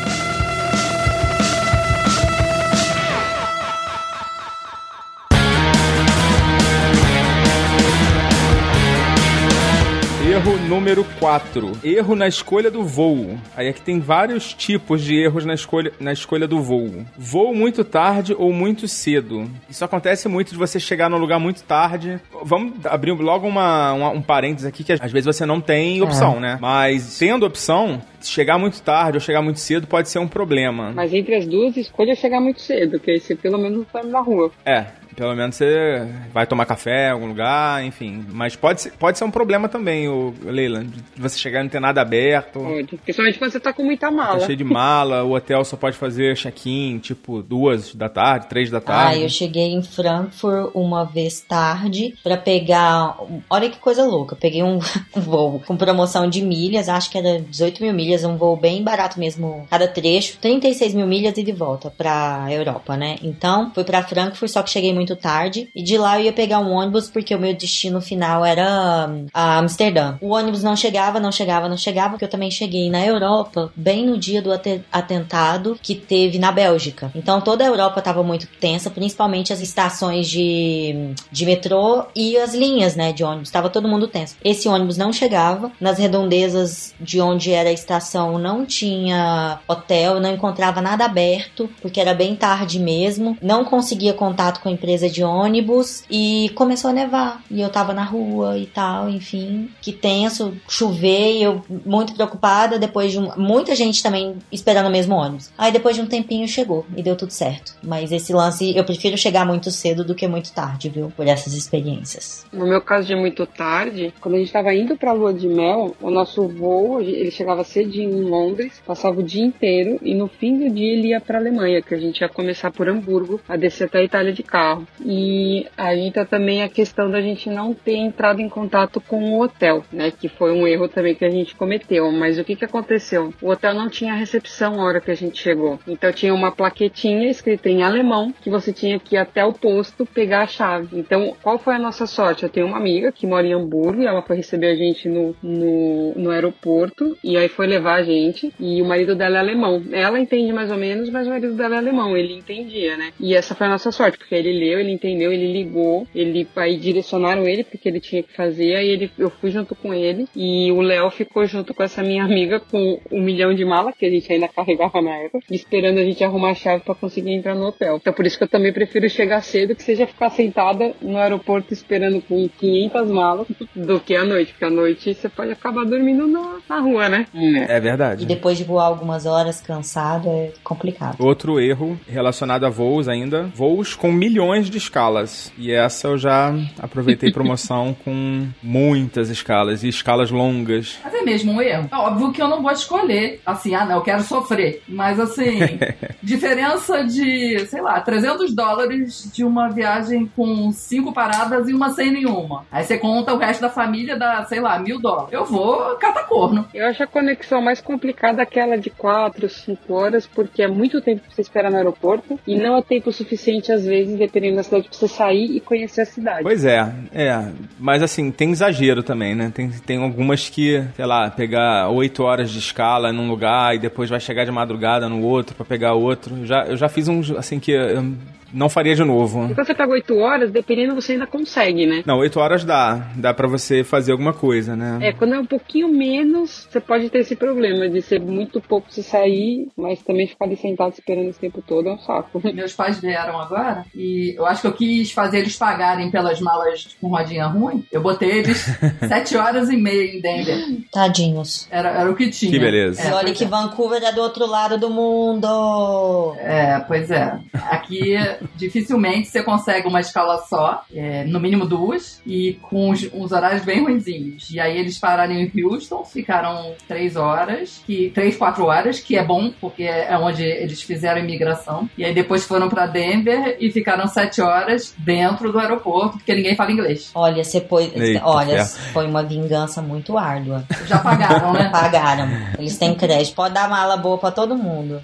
Erro número 4. Erro na escolha do voo. Aí aqui tem vários tipos de erros na escolha, na escolha do voo. Voo muito tarde ou muito cedo. Isso acontece muito de você chegar num lugar muito tarde. Vamos abrir logo uma, uma um parênteses aqui, que às vezes você não tem opção, é. né? Mas tendo opção, chegar muito tarde ou chegar muito cedo pode ser um problema. Mas entre as duas, escolha chegar muito cedo, que aí você pelo menos vai na rua. É, pelo menos você vai tomar café em algum lugar, enfim. Mas pode ser, pode ser um problema também, o Leila, de você chegar e não ter nada aberto. Pode. Principalmente quando você tá com muita mala. Tá cheio de mala, o hotel só pode fazer check-in, tipo, duas da tarde, três da tarde. Ah, eu cheguei em Frankfurt uma vez tarde para pegar. Olha que coisa louca. Peguei *laughs* um, voo com promoção de milhas, acho que era 18 mil milhas, um voo bem barato mesmo, cada trecho. 36 mil milhas e de volta pra Europa, né? Então, fui para Frankfurt, só que cheguei muito muito tarde. E de lá eu ia pegar um ônibus porque o meu destino final era um, a Amsterdã. O ônibus não chegava, não chegava, não chegava, porque eu também cheguei na Europa bem no dia do atentado que teve na Bélgica. Então toda a Europa estava muito tensa, principalmente as estações de, de metrô e as linhas, né, de ônibus. Tava todo mundo tenso. Esse ônibus não chegava. Nas redondezas de onde era a estação não tinha hotel, não encontrava nada aberto, porque era bem tarde mesmo. Não conseguia contato com a empresa empresa de ônibus e começou a nevar. E eu tava na rua e tal, enfim. Que tenso, chover eu muito preocupada. Depois de um, muita gente também esperando o mesmo ônibus. Aí depois de um tempinho chegou e deu tudo certo. Mas esse lance, eu prefiro chegar muito cedo do que muito tarde, viu? Por essas experiências. No meu caso de muito tarde, quando a gente tava indo pra lua de mel, o nosso voo, ele chegava cedinho em Londres, passava o dia inteiro e no fim do dia ele ia pra Alemanha, que a gente ia começar por Hamburgo, a descer até a Itália de carro. E aí entra também a questão da gente não ter entrado em contato com o hotel, né? Que foi um erro também que a gente cometeu. Mas o que que aconteceu? O hotel não tinha recepção na hora que a gente chegou. Então tinha uma plaquetinha escrita em alemão que você tinha que ir até o posto pegar a chave. Então, qual foi a nossa sorte? Eu tenho uma amiga que mora em Hamburgo e ela foi receber a gente no, no, no aeroporto e aí foi levar a gente. E o marido dela é alemão. Ela entende mais ou menos, mas o marido dela é alemão. Ele entendia, né? E essa foi a nossa sorte, porque ele ele entendeu, ele ligou, ele aí direcionaram ele porque ele tinha que fazer, aí ele, eu fui junto com ele e o Léo ficou junto com essa minha amiga com um milhão de malas que a gente ainda *laughs* carregava na época, esperando a gente arrumar a chave para conseguir entrar no hotel. Então por isso que eu também prefiro chegar cedo que seja ficar sentada no aeroporto esperando com 500 malas do que à noite, porque à noite você pode acabar dormindo na, na rua, né? É verdade. E depois de voar algumas horas cansado é complicado. Outro erro relacionado a voos ainda, voos com milhões milhões de escalas. E essa eu já aproveitei *laughs* promoção com muitas escalas e escalas longas. Mas é mesmo um erro. É óbvio que eu não vou escolher. Assim, ah, não, eu quero sofrer. Mas assim, *laughs* diferença de, sei lá, 300 dólares de uma viagem com cinco paradas e uma sem nenhuma. Aí você conta o resto da família, dá, sei lá, mil dólares. Eu vou catacorno. Eu acho a conexão mais complicada aquela de 4, 5 horas, porque é muito tempo pra você esperar no aeroporto e não é tempo suficiente, às vezes, dependendo na cidade pra você sair e conhecer a cidade. Pois é, é. Mas assim, tem exagero também, né? Tem, tem algumas que, sei lá, pegar oito horas de escala num lugar e depois vai chegar de madrugada no outro para pegar outro. Já, eu já fiz uns, assim, que eu não faria de novo. E quando você pega 8 horas, dependendo, você ainda consegue, né? Não, 8 horas dá. Dá para você fazer alguma coisa, né? É, quando é um pouquinho menos, você pode ter esse problema de ser muito pouco se sair, mas também ficar ali sentado esperando esse tempo todo é um saco. *laughs* Meus pais vieram agora e eu acho que eu quis fazer eles pagarem pelas malas com rodinha ruim. Eu botei eles *laughs* 7 horas e meia em Denver. Tadinhos. Era, era o que tinha. Que beleza. É, e olha que é. Vancouver é do outro lado do mundo. É, pois é. Aqui dificilmente você consegue uma escala só, é, no mínimo duas, e com uns, uns horários bem ruinzinhos. E aí eles pararam em Houston, ficaram três horas, que três, quatro horas, que é bom, porque é onde eles fizeram a imigração. E aí depois foram para Denver e ficaram sete horas dentro do aeroporto, porque ninguém fala inglês. Olha, você foi, Eita, olha, ferro. foi uma vingança muito árdua. Já pagaram, né? *laughs* Pagaram. Eles têm crédito. Pode dar mala boa pra todo mundo.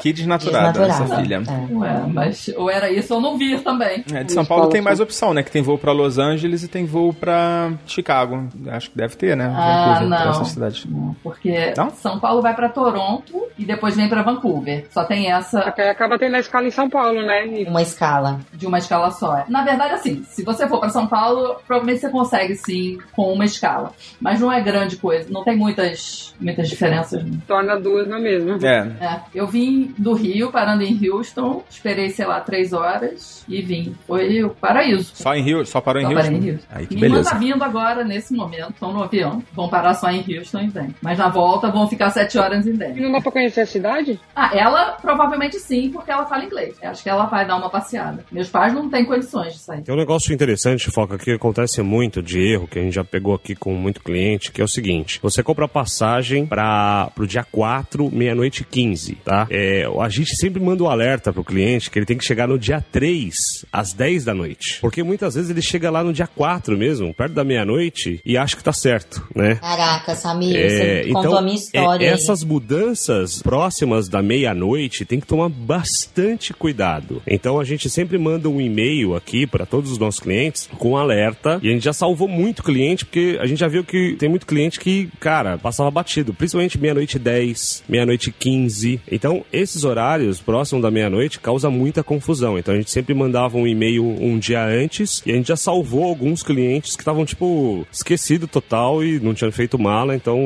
Que desnaturada essa Desnaturada. filha. É. Ué, mas ou era isso ou não vir também. É, de São Paulo tem mais opção, né? Que tem voo pra Los Angeles e tem voo pra Chicago. Acho que deve ter, né? Ah, Vancouver, não. essas cidades. Não, Porque Não? São Paulo vai pra Toronto e depois vem pra Vancouver. Só tem essa Até acaba tendo a escala em São Paulo, né? E Uma escala. de uma escala só. Na verdade, assim, se você for pra São Paulo, provavelmente você consegue sim com uma escala. Mas não é grande coisa, não tem muitas, muitas diferenças. não. torna duas na mesma. É. É, eu vim do Rio, parando em Houston, esperei, sei lá, três horas e vim. Foi o paraíso. Só em Rio? Só parou em Só Rio? parei em Houston. Aí que Minha tá vindo agora, nesse momento, estão no avião. Vão parar só em Houston e vem. Mas na volta vão ficar sete horas em E Denver. não dá pra conhecer a cidade? Ah, ela provavelmente sim, porque ela fala inglês. Eu Acho que ela vai dar uma passeada. Meus pais não têm condições de sair. Tem um negócio interessante, Foca, que acontece muito de erro, que a gente já pegou aqui com muito cliente, que é o seguinte: você compra a passagem para pro dia 4, meia-noite e 15, tá? É, a gente sempre manda um alerta pro cliente que ele tem que chegar no dia 3, às 10 da noite. Porque muitas vezes ele chega lá no dia 4 mesmo, perto da meia-noite, e acha que tá certo, né? Caraca, Samir, É, você contou a minha história. é, essas mudanças próximas da meia-noite tem que tomar bastante cuidado. Então a gente sempre manda um e-mail aqui para todos os nossos clientes com alerta e a gente já salvou muito cliente porque a gente já viu que tem muito cliente que, cara, passava batido, principalmente meia-noite e 10, meia-noite e 15. Então esses horários próximos da meia-noite causa muita confusão. Então a gente sempre mandava um e-mail um dia antes e a gente já salvou alguns clientes que estavam tipo esquecido total e não tinham feito mala, então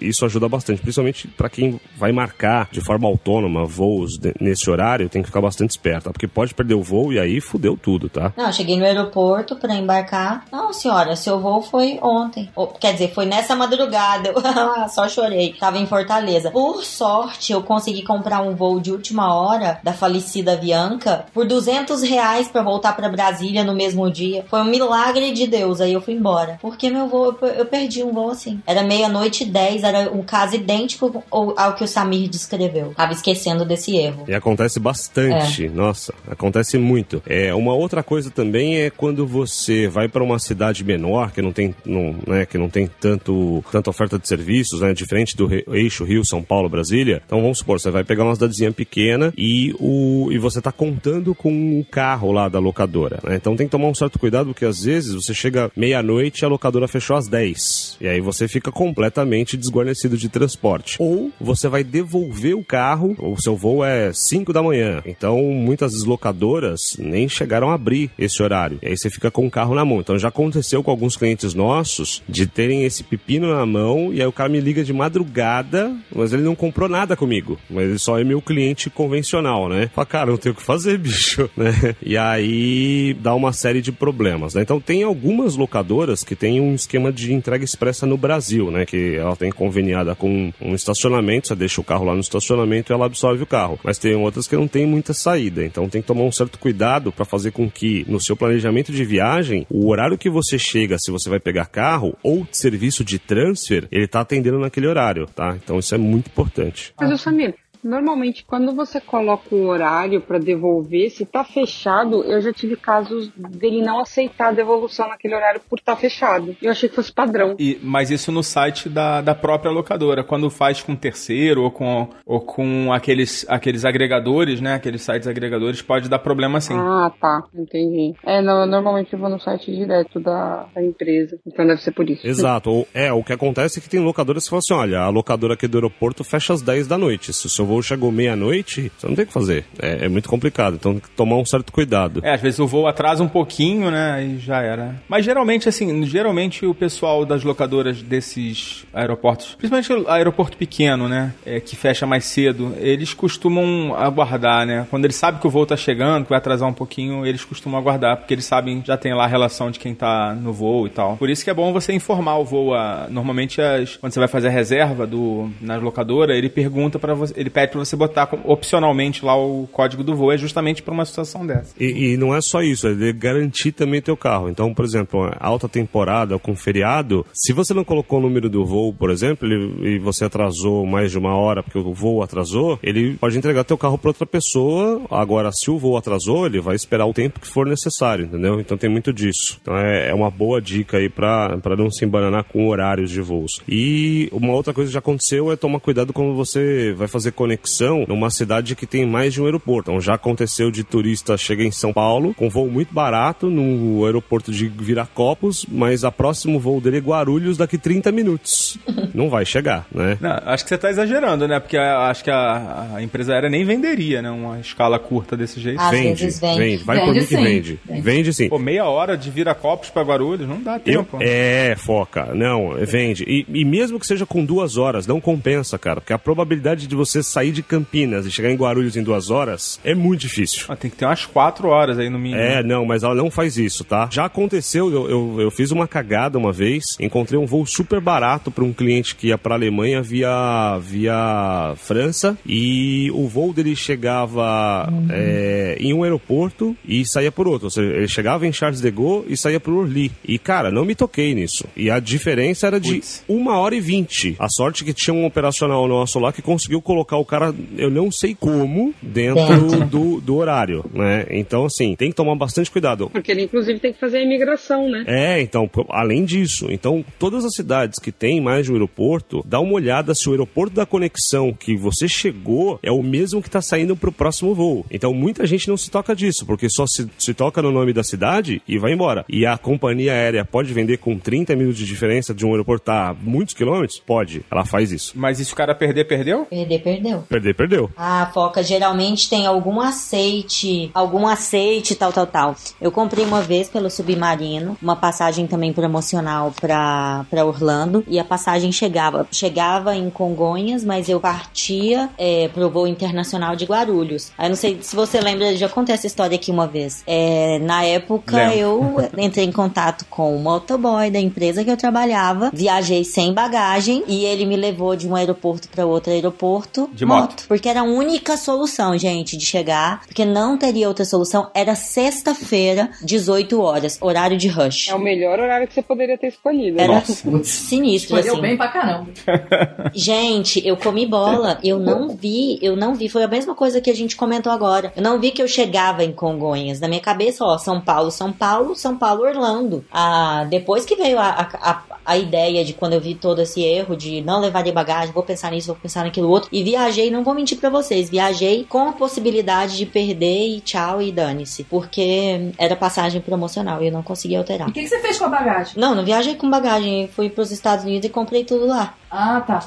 isso ajuda bastante, principalmente para quem vai marcar de forma autônoma voos nesse horário, tem que ficar bastante esperto, tá? porque pode perder o voo e aí fudeu tudo, tá? Não, cheguei no aeroporto pra embarcar. Não, senhora, seu voo foi ontem. Ou, quer dizer, foi nessa madrugada. Eu *laughs* só chorei. Tava em Fortaleza. Por sorte, eu consegui comprar um voo de última hora da falecida Avianca por 200 reais pra voltar pra Brasília no mesmo dia. Foi um milagre de Deus. Aí eu fui embora. Porque meu voo, eu per- eu perdi um voo assim. Era meia-noite e 10. Era um caso idêntico ao ao que o Samir descreveu. Tava esquecendo desse erro. E acontece bastante, nossa, acontece muito. É, uma outra coisa também é quando você vai para uma cidade menor, que não tem, não, né, que não tem tanto, tanta oferta de serviços, né, diferente do eixo Rio, São Paulo, Brasília. Então vamos supor, você vai pegar uma cidadezinha pequena e, o, e você tá contando com o carro lá da locadora, né? Então tem que tomar um certo cuidado, porque às vezes você chega meia-noite e a locadora fechou às 10. E aí você fica completamente desguarnecido de transporte. Ou você vai devolver o carro, o seu voo é 5 da manhã. Então, muitas locadoras nem chegaram a abrir esse horário. E aí você fica com o carro na mão. Então já aconteceu com alguns clientes nossos de terem esse pepino na mão e aí o cara me liga de madrugada, mas ele não comprou nada comigo. Mas ele só é meu cliente convencional, né? Fala, cara, não tenho que fazer, *laughs* bicho, né? E aí dá uma série de problemas, né? Então tem algumas locadoras que têm um esquema de entrega expressa no Brasil, né? Que ela tem conveniada com um estacionamento, você deixa o carro lá no estacionamento e ela absorve o carro. Mas tem outras que não tem muita saída, então tem que tomar um certo cuidado para fazer com que no seu planejamento de viagem, o horário que você chega, se você vai pegar carro ou serviço de transfer, ele tá atendendo naquele horário, tá? Então isso é muito importante. Mas, Samir, normalmente quando você coloca o horário pra devolver, se tá fechado, eu já tive casos dele não aceitar a devolução naquele horário por estar fechado. Eu achei que fosse padrão. E, mas isso no site da, da própria locadora. Quando faz com terceiro ou com, ou com aqueles, aqueles agregadores, né? Aqueles sites agregadores, pode dar problema sim. Ah, tá, entendi. É, não, normalmente eu vou no site direto da, da empresa, então deve ser por isso. Exato. É, o que acontece é que tem locadoras que falam assim: olha, a locadora aqui do aeroporto fecha às 10 da noite. Se o seu voo chegou meia-noite, você não tem o que fazer. É, é muito complicado. Então tem que tomar um certo cuidado. É, às vezes o voo atrasa um pouquinho, né? E já era. Mas geralmente, assim, geralmente o pessoal das locadoras desses aeroportos, principalmente o aeroporto pequeno, né? é, que fecha mais cedo, eles costumam aguardar, né? Quando eles sabem que o voo tá chegando, que vai atrasar um pouquinho, eles costumam aguardar, porque eles sabem, já tem lá a relação de quem tá no voo e tal. Por isso que é bom você informar o voo. A, normalmente, as, quando você vai fazer a reserva do, na locadora, ele pergunta para você, ele pede pra você botar opcionalmente lá o código do voo, é justamente pra uma situação dessa. E, e não é só isso, é de garantir também teu carro. Então, por exemplo, alta temporada com feriado, se você não colocou o número do voo, por exemplo, ele- e você atrasou mais de uma hora porque o voo atrasou, ele pode entregar teu carro para outra pessoa. Agora, se o voo atrasou, ele vai esperar o tempo que for necessário, entendeu? Então tem muito disso. Então é, é uma boa dica aí para não se embananar com horários de voos. E uma outra coisa que já aconteceu é tomar cuidado quando você vai fazer conexão numa cidade que tem mais de um aeroporto. Então já aconteceu de turista chega em São Paulo com voo muito barato no aeroporto de Viracopos, mas a próximo voo dele é Guarulhos daqui 30 minutos. *laughs* Não vai chegar, né? Não, acho que você tá exagerando, né? Porque acho que a, a empresa aérea nem venderia, né? Uma escala curta desse jeito. Às vende, vezes vende. vende. Vai por Vende mim que vende. Vende. Vende sim. Pô, meia hora de Viracopos pra Guarulhos, não dá Eu, tempo. é, foca. Não, vende. E, e mesmo que seja com duas horas, não compensa, cara. Porque a probabilidade de você sair de Campinas e chegar em Guarulhos em duas horas é muito difícil. Ah, tem que ter umas quatro horas aí no mínimo. É, não, mas ela não faz isso, tá? Já aconteceu, eu, eu, eu fiz uma cagada uma vez, encontrei um voo super barato para um cliente que ia pra Alemanha via, via França e o voo dele chegava é, em um aeroporto e saía por outro. Ou seja, ele chegava em Charles de Gaulle e saía por Orly. E, cara, não me toquei nisso. E a diferença era de Putz. uma hora e vinte. A sorte que tinha um operacional nosso lá que conseguiu colocar o cara, eu não sei como, dentro do, do horário, né? Então, assim, tem que tomar bastante cuidado. Porque ele, inclusive, tem que fazer a imigração, né? É, então, além disso, então, todas as cidades que têm mais de um aeroporto, dá uma olhada se o aeroporto da conexão que você chegou é o mesmo que está saindo pro próximo voo. Então, muita gente não se toca disso, porque só se, se toca no nome da cidade e vai embora. E a companhia aérea pode vender com 30 minutos de diferença de um aeroporto a muitos quilômetros? Pode. Ela faz isso. Mas e se o cara perder, perdeu? Perder, perdeu. Perder, perdeu. A foca geralmente tem algum aceite, algum aceite, tal, tal, tal. Eu comprei uma vez pelo Submarino, uma passagem também promocional pra, pra Orlando, e a passagem chegava, chegava em Congonhas, mas eu partia é, pro voo internacional de Guarulhos. Aí não sei se você lembra, já contei essa história aqui uma vez. É, na época Lembro. eu *laughs* entrei em contato com o motoboy da empresa que eu trabalhava, viajei sem bagagem e ele me levou de um aeroporto para outro aeroporto De moto. porque era a única solução, gente, de chegar, porque não teria outra solução. Era sexta-feira, 18 horas, horário de rush. É o melhor horário que você poderia ter escolhido. Era Nossa. *laughs* sinistro, Escolheu assim. bem pra caramba. *laughs* Gente, eu comi bola, eu não vi, eu não vi. Foi a mesma coisa que a gente comentou agora. Eu não vi que eu chegava em Congonhas. Na minha cabeça, ó, São Paulo, São Paulo, São Paulo, Orlando. Ah, depois que veio a, a, a, a ideia de quando eu vi todo esse erro de não levar de bagagem, vou pensar nisso, vou pensar naquilo outro. E viajei, não vou mentir pra vocês, viajei com a possibilidade de perder e tchau e dane-se. Porque era passagem promocional e eu não conseguia alterar. E o que, que você fez com a bagagem? Não, não viajei com bagagem. Fui pros Estados Unidos e comprei tudo lá. Ah, tá.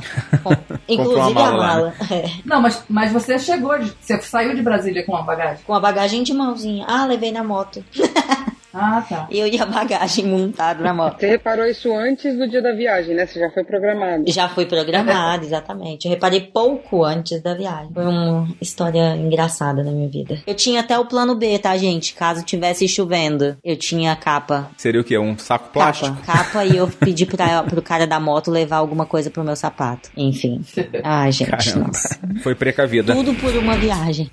Com- *laughs* Inclusive uma a mala lá, mala. *laughs* É. Não, mas, mas você chegou, de, você saiu de Brasília com a bagagem? Com a bagagem de mãozinha. Ah, levei na moto. *laughs* Ah, tá. Eu e a bagagem montada na moto. Você reparou isso antes do dia da viagem, né? Você já foi programado. Já fui programada, exatamente. Eu reparei pouco antes da viagem. Foi uma história engraçada na minha vida. Eu tinha até o plano B, tá, gente? Caso tivesse chovendo, eu tinha capa. Seria o quê? Um saco plástico? Capa, capa e eu pedi pra, pro cara da moto levar alguma coisa pro meu sapato. Enfim. *laughs* Ai, gente, Caramba. nossa. Foi precavida. Tudo por uma viagem.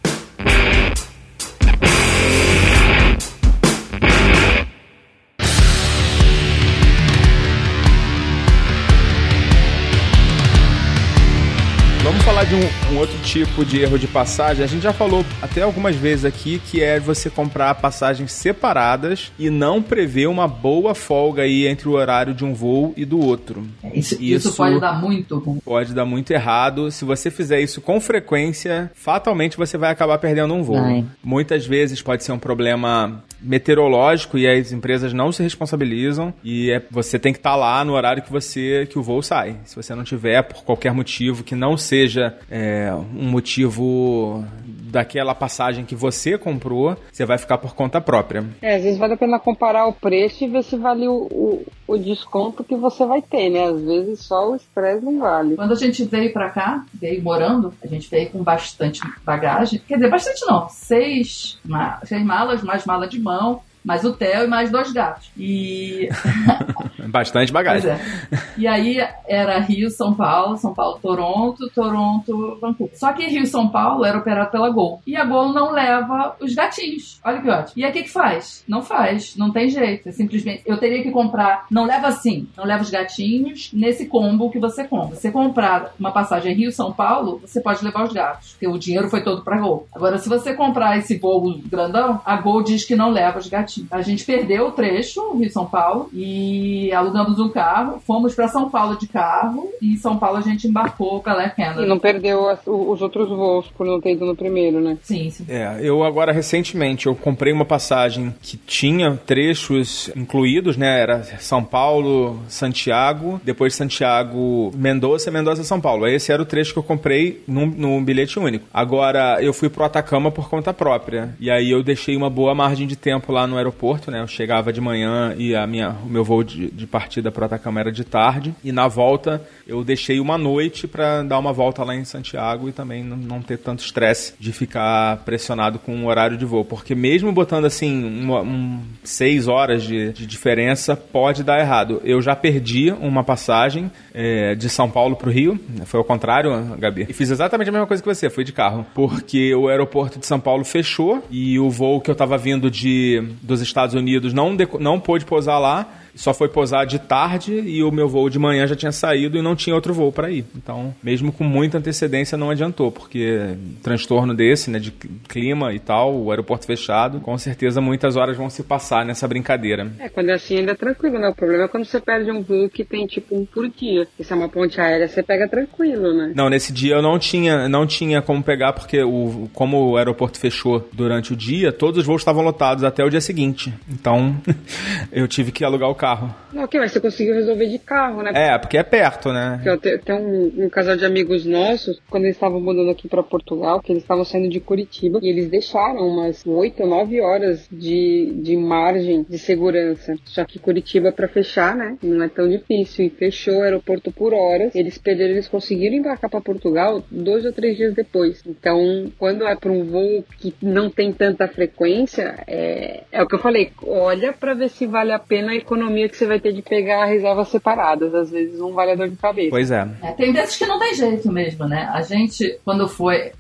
Falar de um, um outro tipo de erro de passagem. A gente já falou até algumas vezes aqui que é você comprar passagens separadas e não prever uma boa folga aí entre o horário de um voo e do outro. Isso, isso pode dar muito ruim. Pode dar muito errado. Se você fizer isso com frequência, fatalmente você vai acabar perdendo um voo. Vai. Muitas vezes pode ser um problema meteorológico e as empresas não se responsabilizam e é- você tem que estar lá no horário que você que o voo sai. Se você não tiver por qualquer motivo que não seja é, um motivo daquela passagem que você comprou, você vai ficar por conta própria. É, às vezes vale a pena comparar o preço e ver se vale o, o, o desconto que você vai ter, né? Às vezes só o estresse não vale. Quando a gente veio pra cá, veio morando, a gente veio com bastante bagagem. Quer dizer, bastante não. Seis, ma- seis malas, mais mala de mão, mais o Theo e mais dois gatos. E *laughs* Bastante bagagem. Pois é. E aí era Rio, São Paulo, São Paulo, Toronto, Toronto, Vancouver. Só que Rio e São Paulo era operado pela Gol. E a Gol não leva os gatinhos. Olha que ótimo. E aí o que, que faz? Não faz. Não tem jeito. É simplesmente. Eu teria que comprar. Não leva assim. Não leva os gatinhos nesse combo que você compra. Você comprar uma passagem Rio-São Paulo, você pode levar os gatos. Porque o dinheiro foi todo pra Gol. Agora, se você comprar esse voo grandão, a Gol diz que não leva os gatinhos. A gente perdeu o trecho, Rio-São Paulo, e alugamos um carro. Fomos pra São Paulo de carro. E em São Paulo a gente embarcou pela Air Canada. E não perdeu as- os outros voos por não ter ido no primeiro, né? Sim, sim. É, eu agora recentemente eu comprei uma passagem que tinha trechos incluídos, né? Era São Paulo, Santiago, depois Santiago, Mendoza, Mendoza, São Paulo. Esse era o trecho que eu comprei num, num bilhete único. Agora eu fui pro Atacama por conta própria. E aí eu deixei uma boa margem de tempo lá no aeroporto, né? Eu chegava de manhã e a minha, o meu voo de, de partida pro Atacama era de tarde. E na volta eu deixei uma noite para dar uma volta lá em Santiago e também não, não ter tanto estresse de ficar pressionado com o horário de voo. Porque mesmo botando assim uma, um, seis horas de, de diferença, pode dar errado. Eu já perdi uma passagem é, de São Paulo para o Rio, foi ao contrário, Gabi. E fiz exatamente a mesma coisa que você, fui de carro. Porque o aeroporto de São Paulo fechou e o voo que eu estava vindo de, dos Estados Unidos não, não pôde pousar lá. Só foi pousar de tarde e o meu voo de manhã já tinha saído e não tinha outro voo para ir. Então, mesmo com muita antecedência, não adiantou, porque transtorno desse, né, de clima e tal, o aeroporto fechado, com certeza muitas horas vão se passar nessa brincadeira. É, quando é assim ainda é tranquilo, né? O problema é quando você perde um voo que tem tipo um por dia. Se é uma ponte aérea, você pega tranquilo, né? Não, nesse dia eu não tinha, não tinha como pegar, porque o, como o aeroporto fechou durante o dia, todos os voos estavam lotados até o dia seguinte. Então, *laughs* eu tive que alugar o carro. Não, ok, mas você conseguiu resolver de carro, né? É, porque é perto, né? Eu te- tem um, um casal de amigos nossos, quando eles estavam mudando aqui pra Portugal, que eles estavam saindo de Curitiba, e eles deixaram umas 8 ou 9 horas de, de margem de segurança. Só que Curitiba pra fechar, né? Não é tão difícil. E fechou o aeroporto por horas. Eles perderam, eles conseguiram embarcar pra Portugal dois ou três dias depois. Então, quando é pra um voo que não tem tanta frequência, é, é o que eu falei. Olha pra ver se vale a pena a economia que você vai ter de pegar reservas separadas. Às vezes um vale a dor de cabeça. Pois é. É, tem vezes que não tem jeito mesmo, né? A gente, quando foi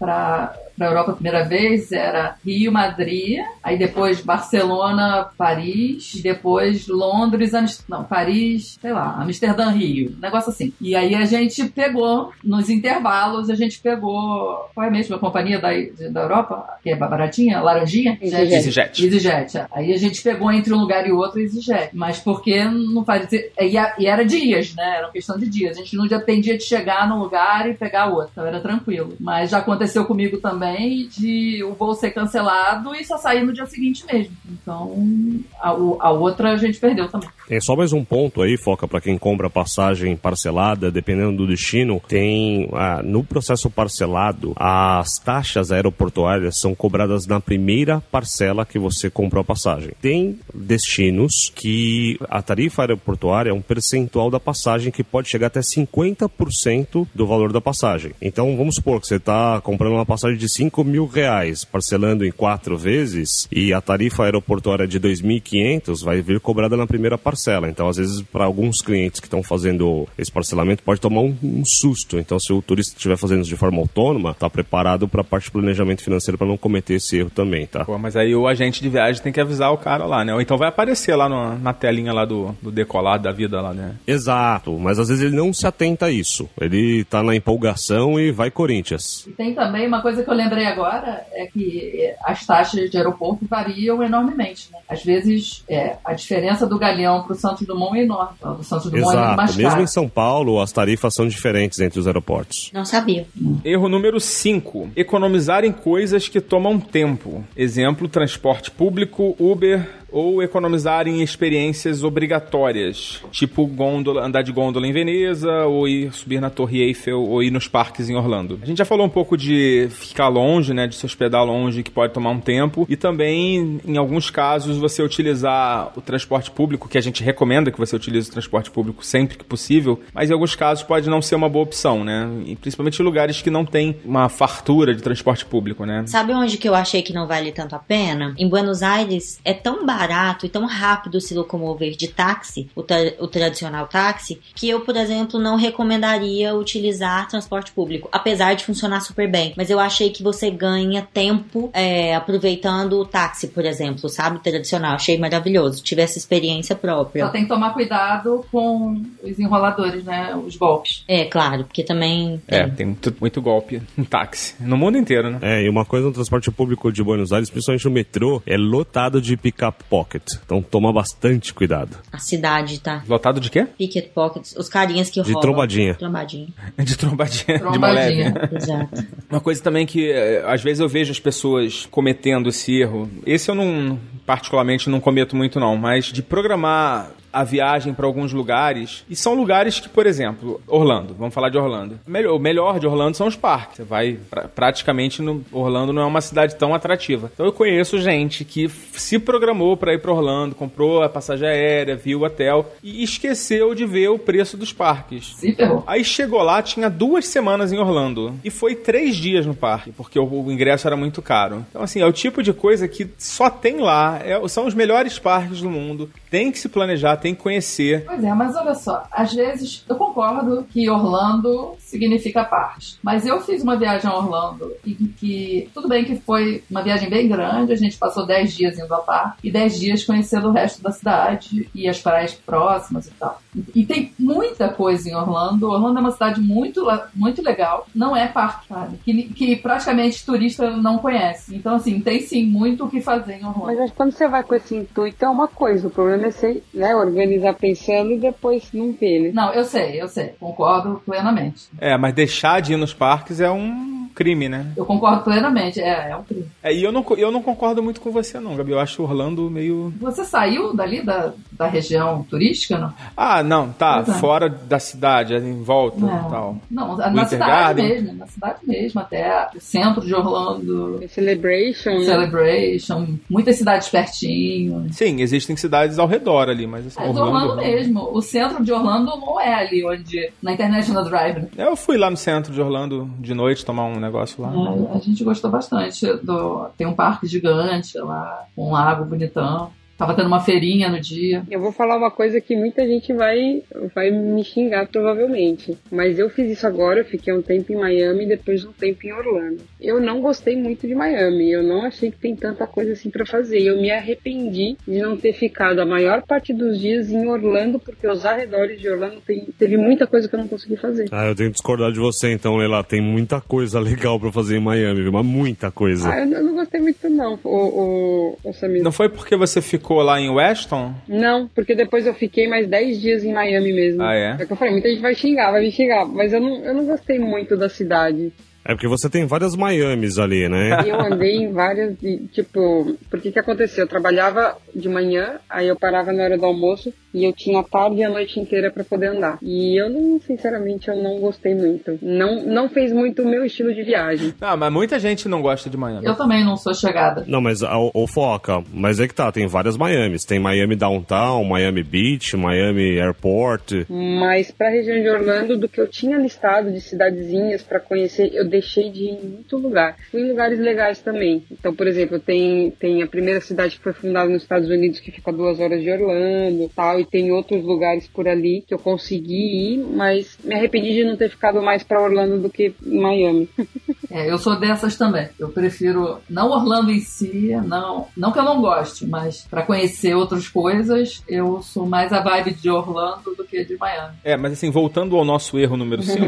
pra, pra Europa a primeira vez, era Rio, Madrid, aí depois Barcelona, Paris, e depois Londres, Amsterdã, não, Paris, sei lá, Amsterdã, Rio, um negócio assim. E aí a gente pegou, nos intervalos, a gente pegou, qual é mesmo a companhia da, da Europa, que é baratinha, Laranjinha? EasyJet. EasyJet. Aí a gente pegou entre um lugar e outro EasyJet. Mas porque não faz. E, a- e era dias, né? Era uma questão de dias. A gente não dependia de chegar num lugar e pegar outro. Então era tranquilo. Mas já aconteceu comigo também de o voo ser cancelado e só sair no dia seguinte mesmo. Então a, a outra a gente perdeu também. Tem só mais um ponto aí, foca para quem compra passagem parcelada, dependendo do destino, tem ah, no processo parcelado, as taxas aeroportuárias são cobradas na primeira parcela que você comprou a passagem. Tem destinos que a tarifa aeroportuária é um percentual da passagem que pode chegar até 50% do valor da passagem. Então vamos supor que você está comprando uma passagem de 5 mil reais, parcelando em quatro vezes, e a tarifa aeroportuária de 2.500 vai vir cobrada na primeira parcela. Então, às vezes, para alguns clientes que estão fazendo esse parcelamento, pode tomar um, um susto. Então, se o turista estiver fazendo isso de forma autônoma, está preparado para a parte de planejamento financeiro para não cometer esse erro também, tá? Pô, mas aí o agente de viagem tem que avisar o cara lá, né? Ou então vai aparecer lá no- na telinha lá do, do decolar da vida lá, né? Exato, mas às vezes ele não se atenta a isso. Ele tá na empolgação e vai Corinthians. E tem também uma coisa que eu lembrei agora, é que é, as taxas de aeroporto variam enormemente. Né? Às vezes, é, a diferença do Galeão para o Santos Dumont é enorme. O Santos Dumont é muito mais Exato, mesmo caro. em São Paulo, as tarifas são diferentes entre os aeroportos. Não sabia. Erro número 5. Economizar em coisas que tomam tempo. Exemplo, transporte público, Uber ou economizar em experiências obrigatórias, tipo gôndola, andar de gôndola em Veneza, ou ir subir na Torre Eiffel, ou ir nos parques em Orlando. A gente já falou um pouco de ficar longe, né, de se hospedar longe, que pode tomar um tempo, e também, em alguns casos, você utilizar o transporte público, que a gente recomenda que você utilize o transporte público sempre que possível, mas em alguns casos pode não ser uma boa opção, né, e principalmente em lugares que não tem uma fartura de transporte público, né. Sabe onde que eu achei que não vale tanto a pena? Em Buenos Aires é tão barato barato e tão rápido se locomover de táxi, o, tra o tradicional táxi, que eu, por exemplo, não recomendaria utilizar transporte público, apesar de funcionar super bem. Mas eu achei que você ganha tempo é, aproveitando o táxi, por exemplo, sabe? Tradicional. Achei maravilhoso. Tive essa experiência própria. Só tem que tomar cuidado com os enroladores, né? Os golpes. É, claro, porque também. Tem. É, tem muito, muito golpe em táxi. *laughs* No mundo inteiro, né? É, e uma coisa no transporte público de Buenos Aires, principalmente no metrô, é lotado de pick-up pocket. Então toma bastante cuidado. A cidade, tá? Lotado de quê? Picket pockets. Os carinhas que De rolam. trombadinha. Trombadinha. *laughs* De trombadinha. *laughs* De Trombadinha. moléstia. Exato. Uma coisa também que eh, às vezes eu vejo as pessoas cometendo esse erro. Esse eu não, particularmente, não cometo muito não, mas de programar a viagem para alguns lugares. E são lugares que, por exemplo, Orlando, vamos falar de Orlando. O melhor, o melhor de Orlando são os parques. Você vai pra- praticamente no Orlando não é uma cidade tão atrativa. Então eu conheço gente que se programou para ir para Orlando, comprou a passagem aérea, viu o hotel e esqueceu de ver o preço dos parques. Ferrou. Aí chegou lá, tinha duas semanas em Orlando. E foi três dias no parque, porque o, o ingresso era muito caro. Então, assim, é o tipo de coisa que só tem lá. é- são os melhores parques do mundo. Tem que se planejar, tem que conhecer. Pois é, mas olha só, às vezes eu concordo que Orlando significa parques. Mas eu fiz uma viagem a Orlando e que, tudo bem que foi uma viagem bem grande, a gente passou 10 dias indo a parque e 10 dias conhecendo o resto da cidade e as praias próximas e tal. E, tem muita coisa em Orlando. Orlando é uma cidade muito, la- muito legal, não é parque, sabe? Que, que praticamente turista não conhece. Então, assim, tem sim muito o que fazer em Orlando. Mas acho que quando você vai com esse intuito é uma coisa, o problema é você né, organizar pensando e depois não ver, né? Não, eu sei, eu sei, concordo plenamente. É, mas deixar de ir nos parques é um crime, né? Eu concordo plenamente, é, é um crime. É, e eu não, eu não concordo muito com você, não, Gabi. Eu acho Orlando meio. Você saiu dali da, da região turística, não? Ah, não, tá. Pois é. fora da cidade, em volta Não. e tal. Não, na Winter cidade Garden? mesmo, na cidade mesmo, até o centro de Orlando, Celebration, né? Celebration, muitas cidades pertinho. Sim, existem cidades ao redor ali, mas assim, É do Orlando, mesmo. O centro de Orlando não é ali onde. Na International Drive. né? Eu fui lá no centro de Orlando de noite tomar um negócio lá. É, a gente gostou bastante. Do, tem um parque gigante lá, um lago bonitão. Tava tendo uma feirinha no dia. Eu vou falar uma coisa que muita gente vai, vai me xingar provavelmente. Mas eu fiz isso agora, eu fiquei um tempo em Miami e depois um tempo em Orlando. Eu não gostei muito de Miami, eu não achei que tem tanta coisa assim pra fazer. Eu me arrependi de não ter ficado a maior parte dos dias em Orlando, porque os arredores de Orlando tem, teve muita coisa que eu não consegui fazer. Ah, eu tenho que discordar de você então, Leila. Tem muita coisa *laughs* legal pra fazer em Miami, viu? Mas muita coisa. Ah, eu, eu não gostei muito não, o, o, o Samir. Não foi porque você ficou lá em Weston? Não, porque depois eu fiquei mais 10 dias em Miami mesmo. Ah, é? É que eu falei, muita gente vai xingar, vai me xingar, mas eu não, eu não gostei muito da cidade. É porque você tem várias Miamis ali, né? Eu andei em várias, e, tipo, porque que aconteceu? Eu trabalhava de manhã, aí eu parava na hora do almoço e eu tinha a tarde e a noite inteira pra poder andar. E eu não, sinceramente, eu não gostei muito. Não, não fez muito o meu estilo de viagem. Ah, mas muita gente não gosta de Miami. Eu também não sou chegada. Não, mas o, o foca, mas é que tá, tem várias Miamis. Tem Miami Downtown, Miami Beach, Miami Airport. Mas pra região de Orlando, do que eu tinha listado de cidadezinhas pra conhecer, eu deixei de ir em muito lugar. Fui em lugares legais também. Então, por exemplo, tem, tem a primeira cidade que foi fundada nos Estados Unidos, que fica a duas horas de Orlando tal, e tem outros lugares por ali que eu consegui ir, mas me arrependi de não ter ficado mais pra Orlando do que em Miami. *laughs* É, eu sou dessas também. Eu prefiro não Orlando em si, não, não que eu não goste, mas pra conhecer outras coisas, eu sou mais a vibe de Orlando do que de Miami. É, mas assim, voltando ao nosso erro número 5.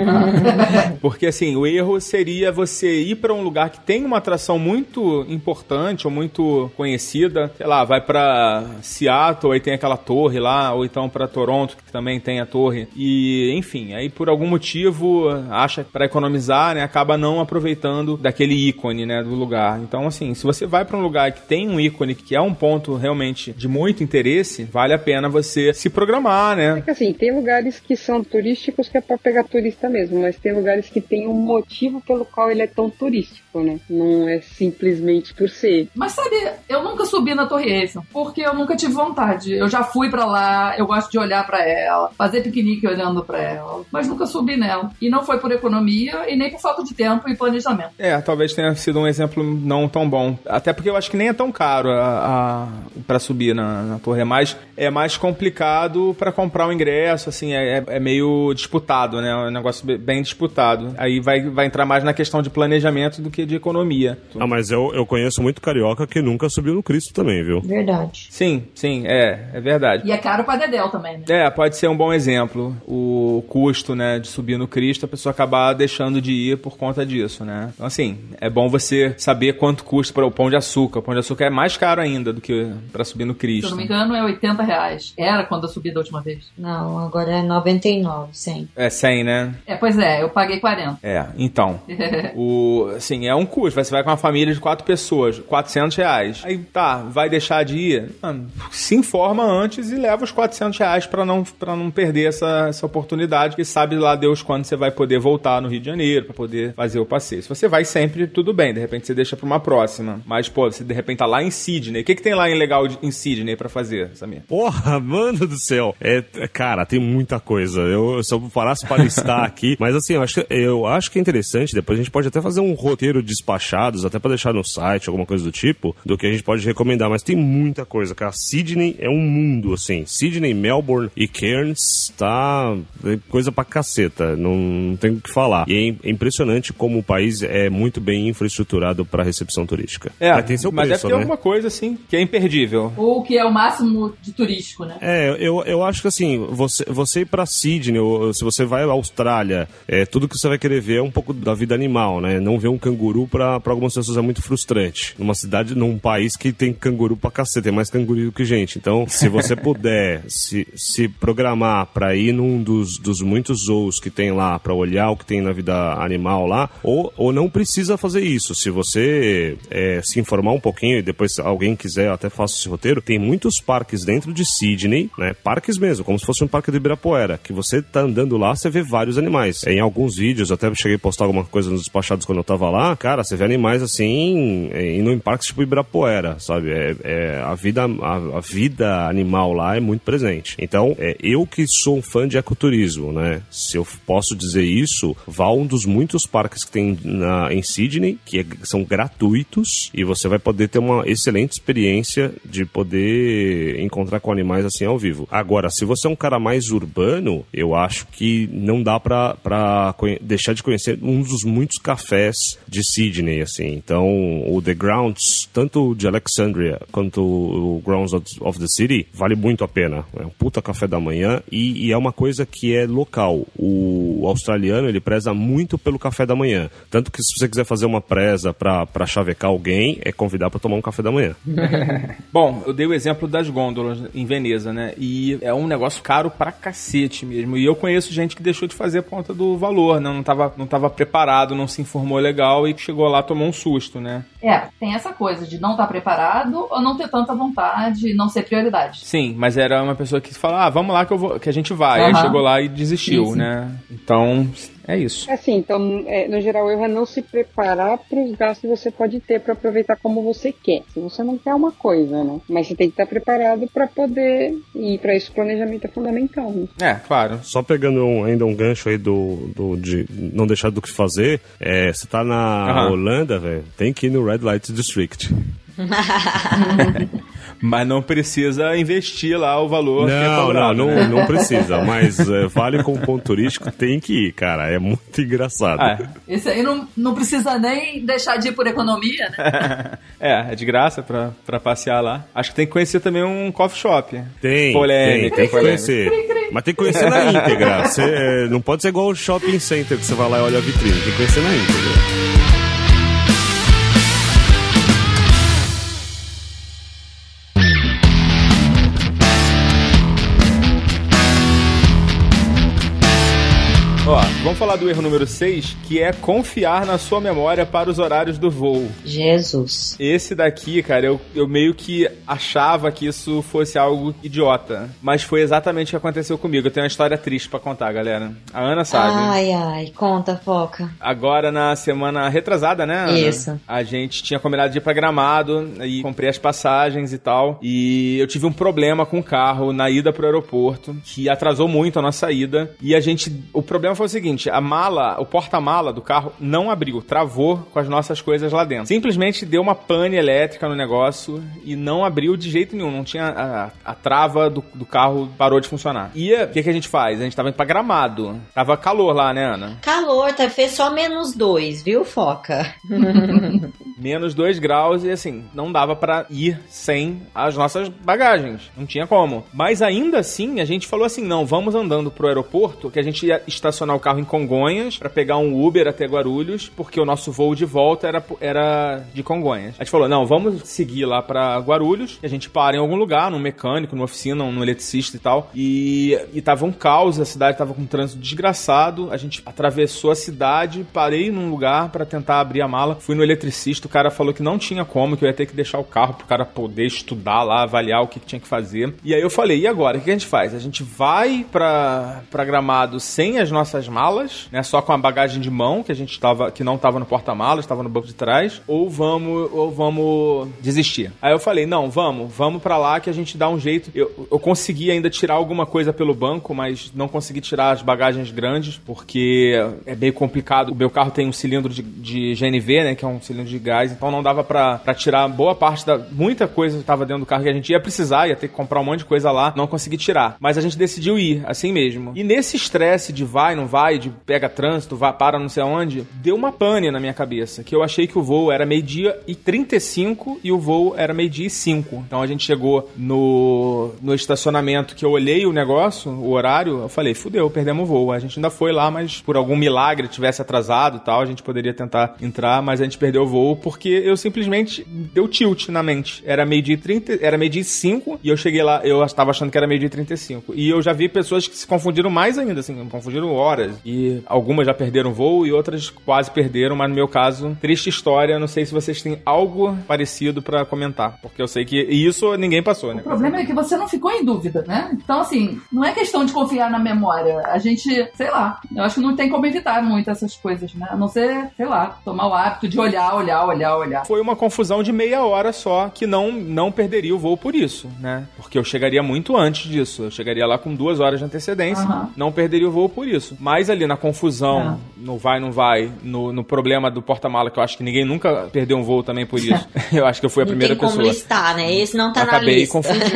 *laughs* porque assim, o erro seria você ir pra um lugar que tem uma atração muito importante ou muito conhecida. Sei lá, vai pra Seattle, aí tem aquela torre lá, ou então pra Toronto, que também tem a torre. E, enfim, aí por algum motivo acha que pra economizar, né, acaba não aproveitando daquele ícone, né, do lugar. Então, assim, se você vai pra um lugar que tem um ícone que é um ponto realmente de muito interesse, vale a pena você se programar, né? Porque assim, tem lugares que são turísticos que é pra pegar turista mesmo, mas tem lugares que tem um motivo motivo pelo qual ele é tão turístico, né? Não é simplesmente por ser. Mas sabe, eu nunca subi na Torre Eiffel, porque eu nunca tive vontade. Eu já fui pra lá, eu gosto de olhar pra ela, fazer piquenique olhando pra ela, mas nunca subi nela. E não foi por economia e nem por falta de tempo e planejamento. É, talvez tenha sido um exemplo não tão bom. Até porque eu acho que nem é tão caro a, a para subir na, na torre. É mais, é mais complicado para comprar o ingresso, assim, é, é meio disputado, né? É um negócio bem disputado. Aí vai, vai entrar mais na questão de planejamento do que de economia. Ah, mas eu, eu conheço muito carioca que nunca subiu no Cristo também, viu? Verdade. Sim, sim, é, é verdade. E é caro pra Dedel também, né? É, pode ser um bom exemplo. O custo, né, de subir no Cristo, a pessoa acabar deixando de ir por conta disso, né? Então, assim, é bom você saber quanto custa para o pão de açúcar. O pão de açúcar é mais caro ainda do que para subir no Cristo. Se eu não me engano, é 80 reais. Era quando eu subi da última vez. Não, agora é 99, 100. É 100, né? É, pois é, eu paguei 40. É, então. O, assim, é um custo. Você vai com uma família de quatro pessoas, 400 reais. Aí tá, vai deixar de ir? Mano, se informa antes e leva os 400 reais pra não, pra não perder essa, essa oportunidade. Que sabe lá Deus quando você vai poder voltar no Rio de Janeiro pra poder fazer o passeio. Se você vai sempre, tudo bem. De repente você deixa pra uma próxima. Mas, pô, você de repente tá lá em Sydney. O que, que tem lá em legal em Sydney pra fazer, Samir? Porra, *laughs* mano do céu. É, cara, tem muita coisa. Eu, se eu parasse pra listar *laughs* aqui. Mas assim, eu acho, eu acho que é interessante. Depois a gente pode até fazer um roteiro despachados, até pra deixar no site, alguma coisa do tipo, do que a gente pode recomendar. Mas tem muita coisa, cara. Sydney é um mundo, assim. Sydney, Melbourne e Cairns tá é coisa pra caceta. Não, não tem o que falar. E é impressionante como o país é muito bem infraestruturado para recepção turística. É, mas tem seu mas preço, deve ter né? alguma coisa assim que é imperdível. Ou que é o máximo de turístico, né? É, eu, eu acho que assim, você, você ir pra Sydney, ou se você vai à Austrália, é, tudo que você vai querer ver é um pouco da vida animal, né? Não ver um canguru pra algumas pessoas é muito frustrante. Numa cidade, num país que tem canguru pra cacete, tem mais canguru do que gente. Então, se você *laughs* puder se, se programar pra ir num dos, dos muitos zoos que tem lá, pra olhar o que tem na vida animal lá, ou, ou não precisa fazer isso. Se você é, se informar um pouquinho e depois alguém quiser, até faça esse roteiro, tem muitos parques dentro de Sydney, né? Parques mesmo, como se fosse um parque de Ibirapuera, que você tá andando lá, você vê vários animais. Em alguns vídeos, até cheguei a postar alguma coisa nos despachados quando eu tava lá, cara, você vê animais assim, indo em parques tipo Ibirapuera, sabe? É, é a, vida, a, a, vida animal lá é muito presente. Então, é, eu que sou um fã de ecoturismo, né? Se eu posso dizer isso, vá a um dos muitos parques que tem na, em Sydney, que é, são gratuitos, e você vai poder ter uma excelente experiência de poder encontrar com animais assim ao vivo. Agora, se você é um cara mais urbano, eu acho que não dá pra, pra deixar de conhecer um dos muitos cafés de Sydney, assim. Então, o The Grounds, tanto de Alexandria quanto o Grounds of the City, vale muito a pena. É um puta café da manhã e, e é uma coisa que é local. O, australiano, ele preza muito pelo café da manhã. Tanto que se você quiser fazer uma presa pra, pra chavecar alguém, é convidar para tomar um café da manhã. *laughs* Bom, eu dei o exemplo das gôndolas em Veneza, né? E é um negócio caro pra cacete mesmo. E eu conheço gente que deixou de fazer a ponta do valor, né? não tava, não tava preparado, não se informou legal e chegou lá tomou um susto, né? É, tem essa coisa de não estar tá preparado ou não ter tanta vontade, não ser prioridade. Sim, mas era uma pessoa que fala, ah, vamos lá que, eu vou, que a gente vai. Uhum. Aí chegou lá e desistiu, né? Então, é isso. É assim, então, é, no geral, o erro é não se preparar para os gastos que você pode ter para aproveitar como você quer. Se você não quer uma coisa, né? Mas você tem que estar preparado para poder ir para isso. O planejamento é fundamental. Né? É, claro. Só pegando um, ainda um gancho aí do, do de não deixar do que fazer, é, você tá na uhum. Holanda, velho, tem que ir no Red Light District. *laughs* Mas não precisa investir lá o valor não, que é cobrado, Não, né? não, não precisa, mas é, vale como ponto turístico, tem que ir, cara. É muito engraçado. Ah, é. Esse aí não, não precisa nem deixar de ir por economia, né? *laughs* é, é de graça pra, pra passear lá. Acho que tem que conhecer também um coffee shop. Tem, polêmica, tem, tem que conhecer. Mas tem que conhecer na íntegra. Você, não pode ser igual o shopping center que você vai lá e olha a vitrine. Tem que conhecer na íntegra. Vamos falar do erro número 6, que é confiar na sua memória para os horários do voo. Jesus. Esse daqui, cara, eu, eu meio que achava que isso fosse algo idiota. Mas foi exatamente o que aconteceu comigo. Eu tenho uma história triste pra contar, galera. A Ana sabe. Ai, ai, conta, foca. Agora, na semana retrasada, né, Ana? Isso. A gente tinha combinado de ir pra Gramado e comprei as passagens e tal. E eu tive um problema com o carro na ida pro aeroporto, que atrasou muito a nossa ida. E a gente. O problema foi o seguinte: a mala, o porta-mala do carro não abriu, travou com as nossas coisas lá dentro. Simplesmente deu uma pane elétrica no negócio e não abriu de jeito nenhum. Não tinha. A, a trava do, do carro parou de funcionar. E o que, que a gente faz? A gente tava indo pra Gramado. Tava calor lá, né, Ana? Calor, tá? Fez só menos dois, viu, foca? *laughs* menos 2 graus e assim, não dava para ir sem as nossas bagagens. Não tinha como. Mas ainda assim, a gente falou assim: não, vamos andando pro aeroporto, que a gente ia estacionar o carro em Congonhas para pegar um Uber até Guarulhos, porque o nosso voo de volta era, era de Congonhas. A gente falou: não, vamos seguir lá para Guarulhos, a gente para em algum lugar, num mecânico, numa oficina, num eletricista e tal. E, e tava um caos, a cidade tava com um trânsito desgraçado. A gente atravessou a cidade, parei num lugar para tentar abrir a mala, fui no eletricista o cara falou que não tinha como, que eu ia ter que deixar o carro pro cara poder estudar lá, avaliar o que, que tinha que fazer. E aí eu falei, e agora? O que a gente faz? A gente vai pra, pra Gramado sem as nossas malas, né? Só com a bagagem de mão, que a gente tava, que não tava no porta-malas, tava no banco de trás, ou vamos, ou vamos desistir. Aí eu falei, não, vamos, vamos para lá que a gente dá um jeito. Eu, eu consegui ainda tirar alguma coisa pelo banco, mas não consegui tirar as bagagens grandes, porque é meio complicado. O meu carro tem um cilindro de, de GNV, né? Que é um cilindro de gás, então não dava pra tirar boa parte da. Muita coisa que tava dentro do carro que a gente ia precisar, ia ter que comprar um monte de coisa lá, não consegui tirar. Mas a gente decidiu ir, assim mesmo. E nesse estresse de vai, não vai, pega trânsito, vai, para não sei aonde, deu uma pane na minha cabeça, que eu achei que o voo era meio-dia e 35 e o voo era meio-dia e 5. Então a gente chegou no, no estacionamento que eu olhei o negócio, o horário, eu falei, fudeu, perdemos o voo. A gente ainda foi lá, mas por algum milagre tivesse atrasado e tal, a gente poderia tentar entrar, mas a gente perdeu o voo porque eu simplesmente deu tilt na mente. Era meio dia 30, era meio dia 5 e eu cheguei lá, eu estava achando que era meio dia 35. E eu já vi pessoas que se confundiram mais ainda, assim, confundiram horas. E algumas já perderam voo e outras quase perderam, mas no meu caso, triste história. Não sei se vocês têm algo parecido para comentar, porque eu sei que e isso ninguém passou, né? O problema é que você não ficou em dúvida, né? Então, assim, não é questão de confiar na memória. A gente, sei lá, eu acho que não tem como evitar muito essas coisas, né? A não ser, sei lá, tomar o hábito de olhar, olhar, olhar, olhar. Foi uma confusão de meia hora só, que não, não perderia o voo por isso, né? Porque eu chegaria muito antes disso. Eu chegaria lá com duas horas de antecedência, Aham. não perderia o voo por isso. Mas ali na confusão, no vai, não vai, no, no problema do porta-mala, que eu acho que ninguém nunca perdeu um voo também por isso. *laughs* eu acho que eu fui a não primeira tem como pessoa. listar, né? Esse não tá na Acabei lista. confundindo.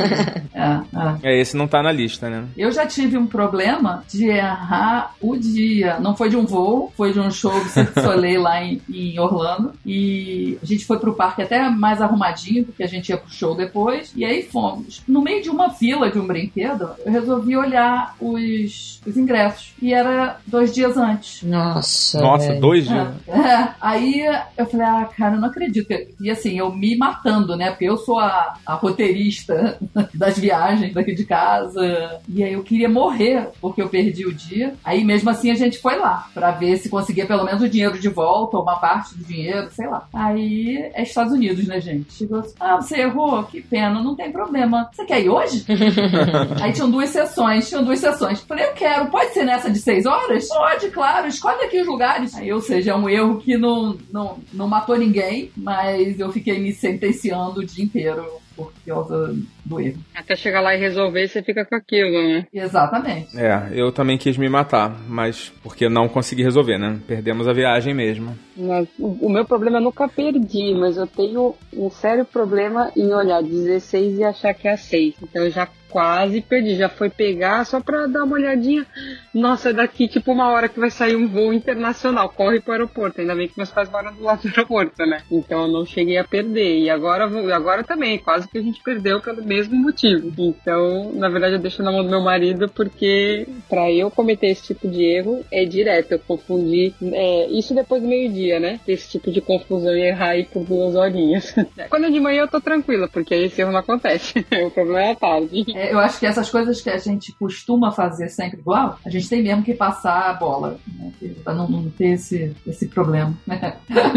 É, *laughs* é. É, esse não tá na lista, né? Eu já tive um problema de errar o dia. Não foi de um voo, foi de um show do Cirque du *laughs* Soleil lá em, em Orlando. E a gente foi pro parque até mais arrumadinho, porque a gente ia pro show depois. E aí fomos. No meio de uma fila de um brinquedo, eu resolvi olhar os, os ingressos. E era dois dias antes. Nossa. Nossa, velho. dois dias. É, é. Aí eu falei, ah, cara, eu não acredito. E assim, eu me matando, né? Porque eu sou a, a roteirista *laughs* das viagens daqui de casa. E aí eu queria morrer, porque eu perdi o dia. Aí mesmo assim a gente foi lá, pra ver se conseguia pelo menos o dinheiro de volta, ou uma parte do dinheiro, sei lá. Aí é Estados Unidos, né, gente? Chegou assim, ah, você errou? Que pena, não tem problema. Você quer ir hoje? *laughs* aí tinham duas sessões, tinham duas sessões. Falei, eu quero, pode ser nessa de seis horas? Pode, claro, escolhe aqui os lugares. Aí, ou seja, é um erro que não, não, não matou ninguém, mas eu fiquei me sentenciando o dia inteiro por causa do erro. Até chegar lá e resolver, você fica com aquilo, né? Exatamente. É, eu também quis me matar, mas porque não consegui resolver, né? Perdemos a viagem mesmo. Mas o o meu problema eu nunca perdi, mas eu tenho um sério problema em olhar 16 e achar que é 6. Então eu já quase perdi, já foi pegar só pra dar uma olhadinha. Nossa, é daqui tipo uma hora que vai sair um voo internacional, corre pro aeroporto. Ainda bem que meus pais moram do lado do aeroporto, né? Então eu não cheguei a perder. E agora, agora também, quase que a gente perdeu pelo mesmo motivo. Então, na verdade, eu deixo na mão do meu marido porque pra eu cometer esse tipo de erro é direto. Eu confundi. é, isso depois do meio-dia, né? Esse tipo de confusão e errar aí por duas horinhas. *laughs* Quando é de manhã eu tô tranquila, porque aí esse erro não acontece. *laughs* o problema é à tarde. É, eu acho que essas coisas que a gente costuma fazer sempre igual, a gente tem mesmo que passar a bola, né? Pra não, não ter esse, esse problema. *laughs*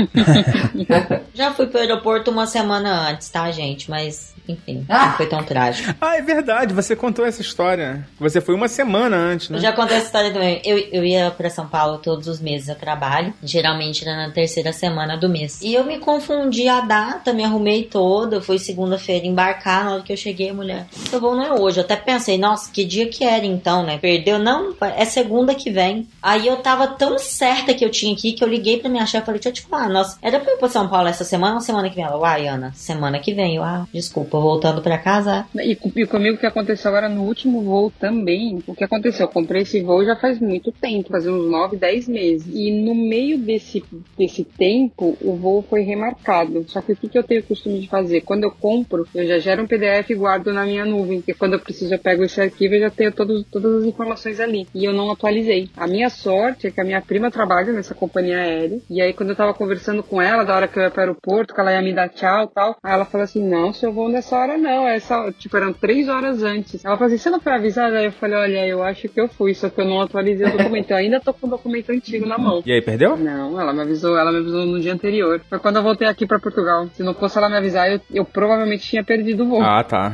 Já fui pro aeroporto uma semana antes, tá, gente? Mas, enfim, Ah! não foi tão trágico. Ah, é verdade, você contou essa história. Você foi uma semana antes, né? Eu já contei essa história também. Eu, eu ia pra São Paulo todos os meses a trabalho. Geralmente era na terceira semana do mês. E eu me confundi a data, me arrumei toda. Fui segunda-feira embarcar. Na hora que eu cheguei, a mulher, seu voo não é hoje. Eu até pensei, nossa, que dia que era então, né? Perdeu? Não, é segunda que vem. Aí eu tava tão certa que eu tinha aqui que eu liguei pra minha chefe e falei, deixa eu te falar, nossa, era pra eu ir pra São Paulo essa semana ou semana que vem? Ela, uai, Ana, semana que vem. Ah, desculpa, voltando pra casa. E, e comigo o que aconteceu agora no último voo também, o que aconteceu? Eu comprei esse voo já faz muito tempo, faz uns 9, 10 meses. E no meio desse, desse tempo, o voo foi remarcado. Só que o que, que eu tenho o costume de fazer? Quando eu compro, eu já gero um PDF e guardo na minha nuvem. E quando eu preciso, eu pego esse arquivo e já tenho todos, todas as informações ali. E eu não atualizei. A minha sorte é que a minha prima trabalha nessa companhia aérea. E aí, quando eu tava conversando com ela, da hora que eu ia pro aeroporto, que ela ia me dar tchau e tal, aí ela falou assim: Não, seu voo nessa hora não. Essa, tipo, eram três horas antes. Ela falou assim: Você não foi avisada? Aí eu falei: Olha, eu acho que eu fui, só que eu não atualizei o documento. Eu ainda tô com o documento antigo na mão. E aí, perdeu? Não, ela me avisou, ela me avisou no dia anterior. Foi quando eu voltei aqui pra Portugal. Se não fosse ela me avisar, eu, eu provavelmente tinha perdido o voo. Ah, tá.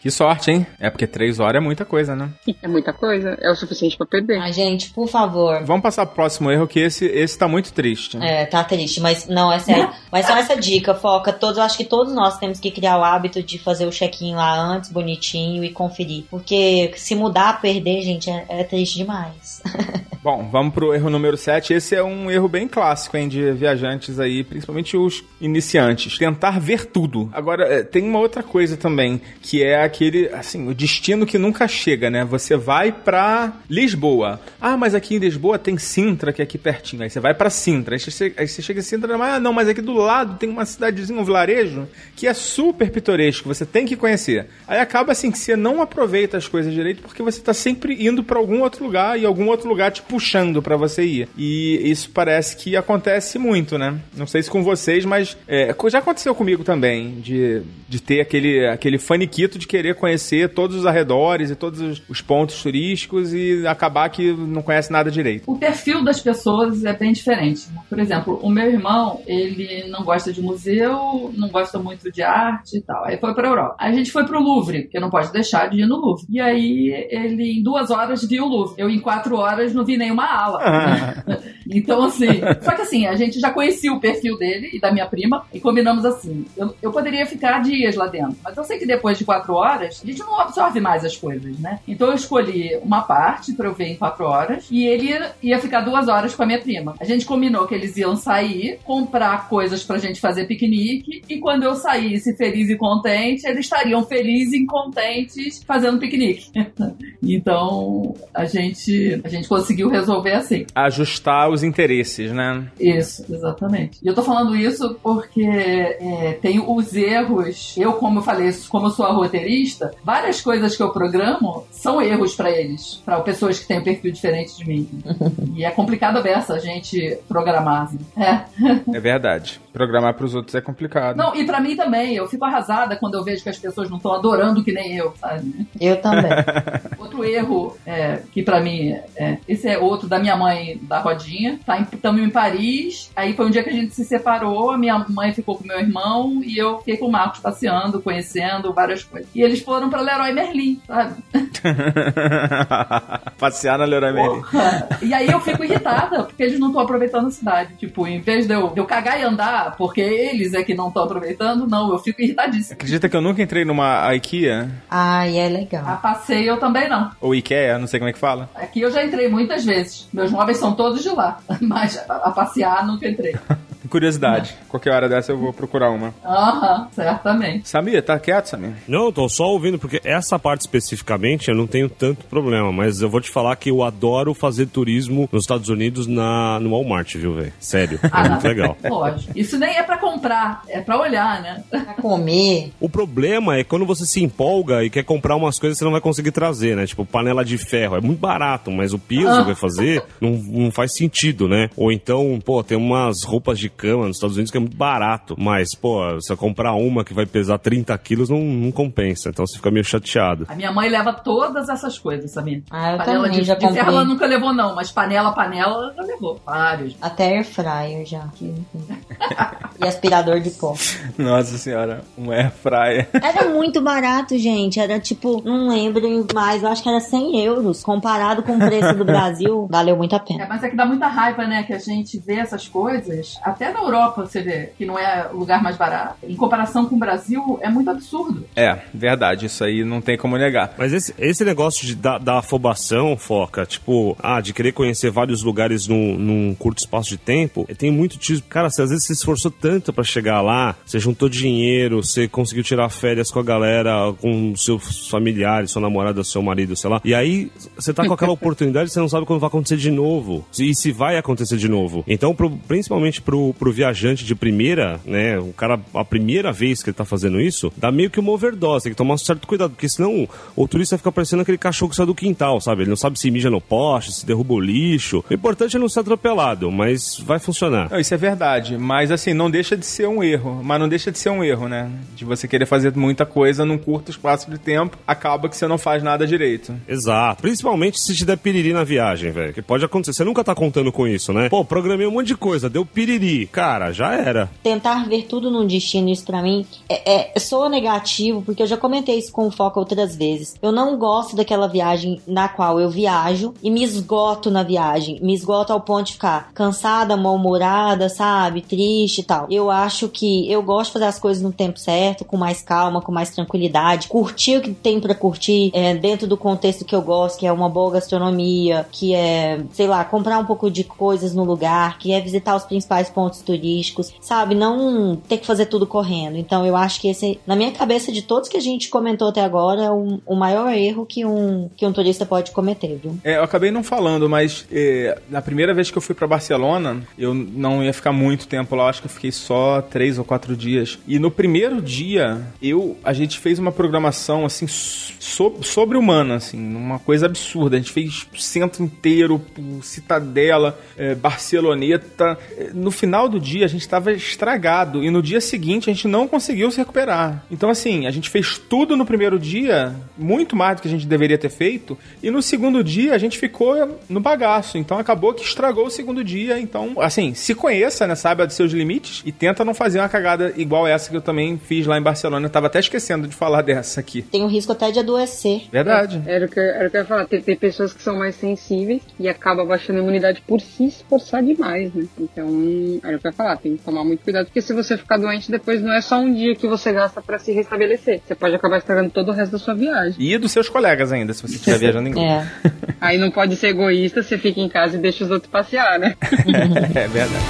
Que sorte, hein? É porque três horas é muita coisa, né? É muita coisa, é o suficiente pra perder. Ai, gente, por favor. Vamos passar pro próximo erro, que esse, esse tá muito triste. É, tá triste, mas não, é sério. *laughs* Mas só essa dica, foca. Todos, acho que todos nós temos que criar o hábito de fazer o check-in lá antes, bonitinho, e conferir. Porque se mudar, perder, gente, é, é triste demais. *laughs* Bom, vamos pro erro número 7. Esse é um erro bem clássico, hein, de viajantes aí, principalmente os iniciantes. Tentar ver tudo. Agora, é, tem uma outra coisa também, que é aquele, assim, o destino que nunca chega, né? Você vai pra Lisboa. Ah, mas aqui em Lisboa tem Sintra, que é aqui pertinho. Aí você vai pra Sintra. Aí você, aí você chega em Sintra, ah, não, mas aqui do lado tem uma cidadezinha, um vilarejo, que é super pitoresco, você tem que conhecer. Aí acaba assim que você não aproveita as coisas direito porque você tá sempre indo pra algum outro lugar e algum outro lugar te puxando pra você ir. E isso parece que acontece muito, né? Não sei se com vocês, mas é, já aconteceu comigo também, de, de ter aquele, aquele faniquito de querer conhecer todos os arredores e todos os, os pontos turísticos e acabar que não conhece nada direito. O perfil das pessoas é bem diferente. Por exemplo, o meu irmão, ele não gosta de museu, não gosta muito de arte e tal. Aí foi pra Europa. A gente foi pro Louvre, porque não pode deixar de ir no Louvre. E aí ele, em duas horas, viu o Louvre. Eu, em quatro horas, não vi nenhuma ala. *laughs* então, assim. Só que assim, a gente já conhecia o perfil dele e da minha prima e combinamos assim. Eu, eu poderia ficar dias lá dentro, mas eu sei que depois de quatro horas, a gente não absorve mais as coisas, né? Então eu escolhi uma parte pra eu ver em quatro horas e ele ia, ficar duas horas com a minha prima. A gente combinou que eles iam sair, comprar coisas pra gente fazer piquenique e quando eu saísse feliz e contente, eles estariam felizes e contentes fazendo piquenique. *laughs* então a gente, a gente conseguiu resolver assim. Ajustar os interesses, né? Isso, exatamente. E eu tô falando isso porque é, tem os erros. Eu, como eu falei, como eu sou a roteirista, várias coisas que eu programo são erros pra eles, pra pessoas que têm um perfil diferente de mim. *laughs* e é complicado dessa a gente programar. Assim. É. *laughs* É verdade. Programar pros outros é complicado. Não, e pra mim também. Eu fico arrasada quando eu vejo que as pessoas não estão adorando que nem eu, sabe? Eu também. *laughs* Outro erro é, que pra mim é, esse é outro da minha mãe da rodinha. Tá estamos em Paris. Aí foi um dia que a gente se separou. A minha mãe ficou com meu irmão e eu fiquei com o Marcos passeando, conhecendo várias coisas. E eles foram pra Leroy Merlin, sabe? *laughs* Passear na Leroy Merlin. E aí eu fico irritada porque eles não estão aproveitando a cidade. Tipo, em vez de eu, de eu cagar e andar porque eles é que não estão aproveitando, não, eu fico irritadíssima. Acredita que eu nunca entrei numa IKEA? Ai, é A legal. passeio eu também não. Ou IKEA, não sei como é que fala. Aqui eu já entrei muitas vezes. Meus móveis são todos de lá. *laughs* Mas a, a passear nunca entrei. *laughs* Curiosidade. Qualquer hora dessa eu vou procurar uma. Aham, certamente. Samir, tá quieto, Samir? Não, tô só ouvindo, porque essa parte especificamente eu não tenho tanto problema, mas eu vou te falar que eu adoro fazer turismo nos Estados Unidos na, no Walmart, viu, velho? Sério, é Ah, muito não. legal. *laughs* Lógico. Isso nem é pra comprar, é pra olhar, né? Pra comer. O problema é quando você se empolga e quer comprar umas coisas que você não vai conseguir trazer, né? Tipo, panela de ferro. É muito barato, mas o peso Ah. que vai fazer não, não faz sentido, né? Ou então, pô, tem umas roupas de de cama nos Estados Unidos que é muito barato. Mas, pô, você comprar uma que vai pesar 30 quilos não, não compensa. Então você fica meio chateado. A minha mãe leva todas essas coisas, sabia? Ah, eu panela também de, já de ferro ela nunca levou, não, mas panela, panela, ela já levou. Vários. Até air fryer já. aqui. e aspirador de pó. *laughs* Nossa senhora, um air fryer. Era muito barato, gente. Era tipo, não lembro mais, eu acho que era 100 euros. Comparado com o preço do *laughs* Brasil, valeu muito a É, pena. mas é que dá muita raiva, né? Que a gente vê essas coisas. Até na Europa você vê que não é o lugar mais barato. Em comparação com o Brasil, é muito absurdo. É, verdade, isso aí não tem como negar. Mas esse, esse negócio de, da, da afobação, Foca, tipo, ah, de querer conhecer vários lugares num, num curto espaço de tempo, tem muito disso. Cara, você às vezes se esforçou tanto pra chegar lá, você juntou dinheiro, você conseguiu tirar férias com a galera, com seus familiares, sua namorada, seu marido, sei lá. E aí você tá com aquela *laughs* oportunidade e você não sabe quando vai acontecer de novo. E se vai acontecer de novo. Então, pro- principalmente pro, pro viajante de primeira, né? O cara, a primeira vez que ele tá fazendo isso, dá meio que uma overdose, tem que tomar um certo cuidado, porque senão o turista fica parecendo aquele cachorro que sai do quintal, sabe? Ele não sabe se mija no poste, se derruba o lixo. O importante é não ser atropelado, mas vai funcionar. Não, isso é verdade, mas assim, não deixa de ser um erro. Mas não deixa de ser um erro, né? De você querer fazer muita coisa num curto espaço de tempo, acaba que você não faz nada direito. Exato. Principalmente se te der piriri na viagem, velho. Que pode acontecer. Você nunca tá contando com isso, né? Pô, programei um monte de coisa, deu piriri. Cara, já era. Tentar ver tudo num destino, isso pra mim, é, é, negativo, porque eu já comentei isso com o Foca outras vezes. Eu não gosto daquela viagem na qual eu viajo e me esgoto na viagem. Me esgoto ao ponto de ficar cansada, mal-humorada, sabe? Triste e tal. Eu acho que eu gosto de fazer as coisas no tempo certo, com mais calma, com mais tranquilidade, curtir o que tem pra curtir, é, dentro do contexto que eu gosto, que é uma boa gastronomia, que é, sei lá, comprar um pouco de coisas no lugar, que é visitar os principais pontos turísticos, sabe? Não ter que fazer tudo correndo. Então eu acho que esse, na minha cabeça, de todos que a gente comentou até agora, é o, o maior erro que um, que um turista pode cometer, viu? É, eu acabei não falando, mas é, na primeira vez que eu fui pra Barcelona, eu não ia ficar muito tempo lá, acho que eu fiquei só três ou quatro dias. E no primeiro dia, eu a gente fez uma programação assim so, sobre-humana, assim, uma coisa absurda. A gente fez centro inteiro, Citadela, é, Barceloneta. É, No final do dia, a gente estava estragado e no dia seguinte a gente não conseguiu se recuperar. Então, assim, a gente fez tudo no primeiro dia, muito mais do que a gente deveria ter feito, e no segundo dia a gente ficou no bagaço. Então, acabou que estragou o segundo dia. Então, assim, se conheça, né? Saiba dos seus limites e tenta não fazer uma cagada igual essa que eu também fiz lá em Barcelona. Eu tava até esquecendo de falar dessa aqui. Tem o risco até de adoecer. Verdade. Era o que, eu- era o que eu ia falar. Tem, tem pessoas que são mais sensíveis e acaba baixando a imunidade por se esforçar demais, né? Então, era o que eu ia falar. Tem que tomar muito cuidado, porque se você ficar doente, depois não é só um dia que você gasta pra se restabelecer. Você pode acabar estragando todo o resto da sua viagem. E dos seus colegas ainda, se você estiver viajando em grupo. É. *laughs* Aí não pode ser egoísta, você fica em casa e deixa os outros passear, né? *laughs* é verdade.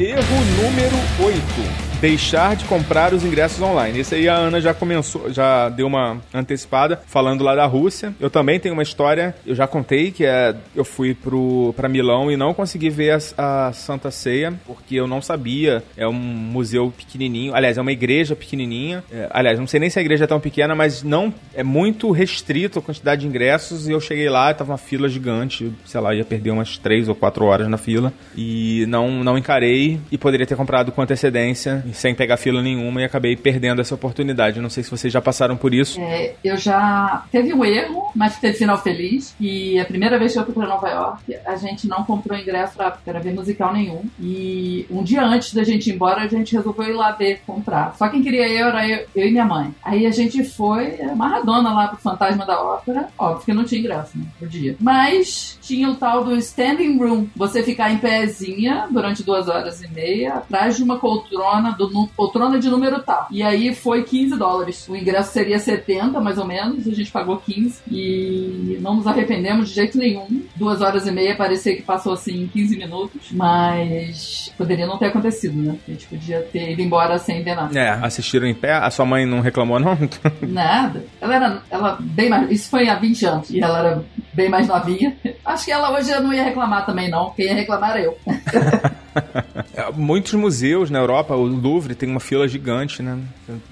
Erro número 8. Deixar de comprar os ingressos online. Esse aí a Ana já começou, já deu uma antecipada falando lá da Rússia. Eu também tenho uma história, eu já contei que é eu fui pro para Milão e não consegui ver a, a Santa Ceia porque eu não sabia. É um museu pequenininho, aliás, é uma igreja pequenininha. É, aliás, não sei nem se a igreja é tão pequena, mas não é muito restrito a quantidade de ingressos e eu cheguei lá, tava uma fila gigante, sei lá, ia perder umas três ou quatro horas na fila e não não encarei e poderia ter comprado com antecedência sem pegar fila nenhuma e acabei perdendo essa oportunidade. Não sei se vocês já passaram por isso. É, eu já teve um erro, mas teve final feliz. E a primeira vez que eu fui para Nova York, a gente não comprou ingresso pra ver musical nenhum. E um dia antes da gente ir embora, a gente resolveu ir lá ver, comprar. Só quem queria ir era eu, eu e minha mãe. Aí a gente foi amarradona lá pro Fantasma da Ópera. Óbvio que não tinha ingresso, né? Por dia. Mas tinha o tal do standing room. Você ficar em pezinha durante duas horas e meia, atrás de uma poltrona, do, poltrona de número tal. E aí foi 15 dólares. O ingresso seria 70, mais ou menos. A gente pagou 15. E não nos arrependemos de jeito nenhum. Duas horas e meia parecia que passou assim em 15 minutos. Mas poderia não ter acontecido, né? A gente podia ter ido embora sem ver nada. É, assistiram em pé. A sua mãe não reclamou, não? *laughs* Nada. Ela era ela bem mais. Isso foi há 20 anos. E ela era bem mais novinha. Acho que ela hoje não ia reclamar também, não. Quem ia reclamar era eu. *laughs* É, muitos museus na Europa, o Louvre tem uma fila gigante, né?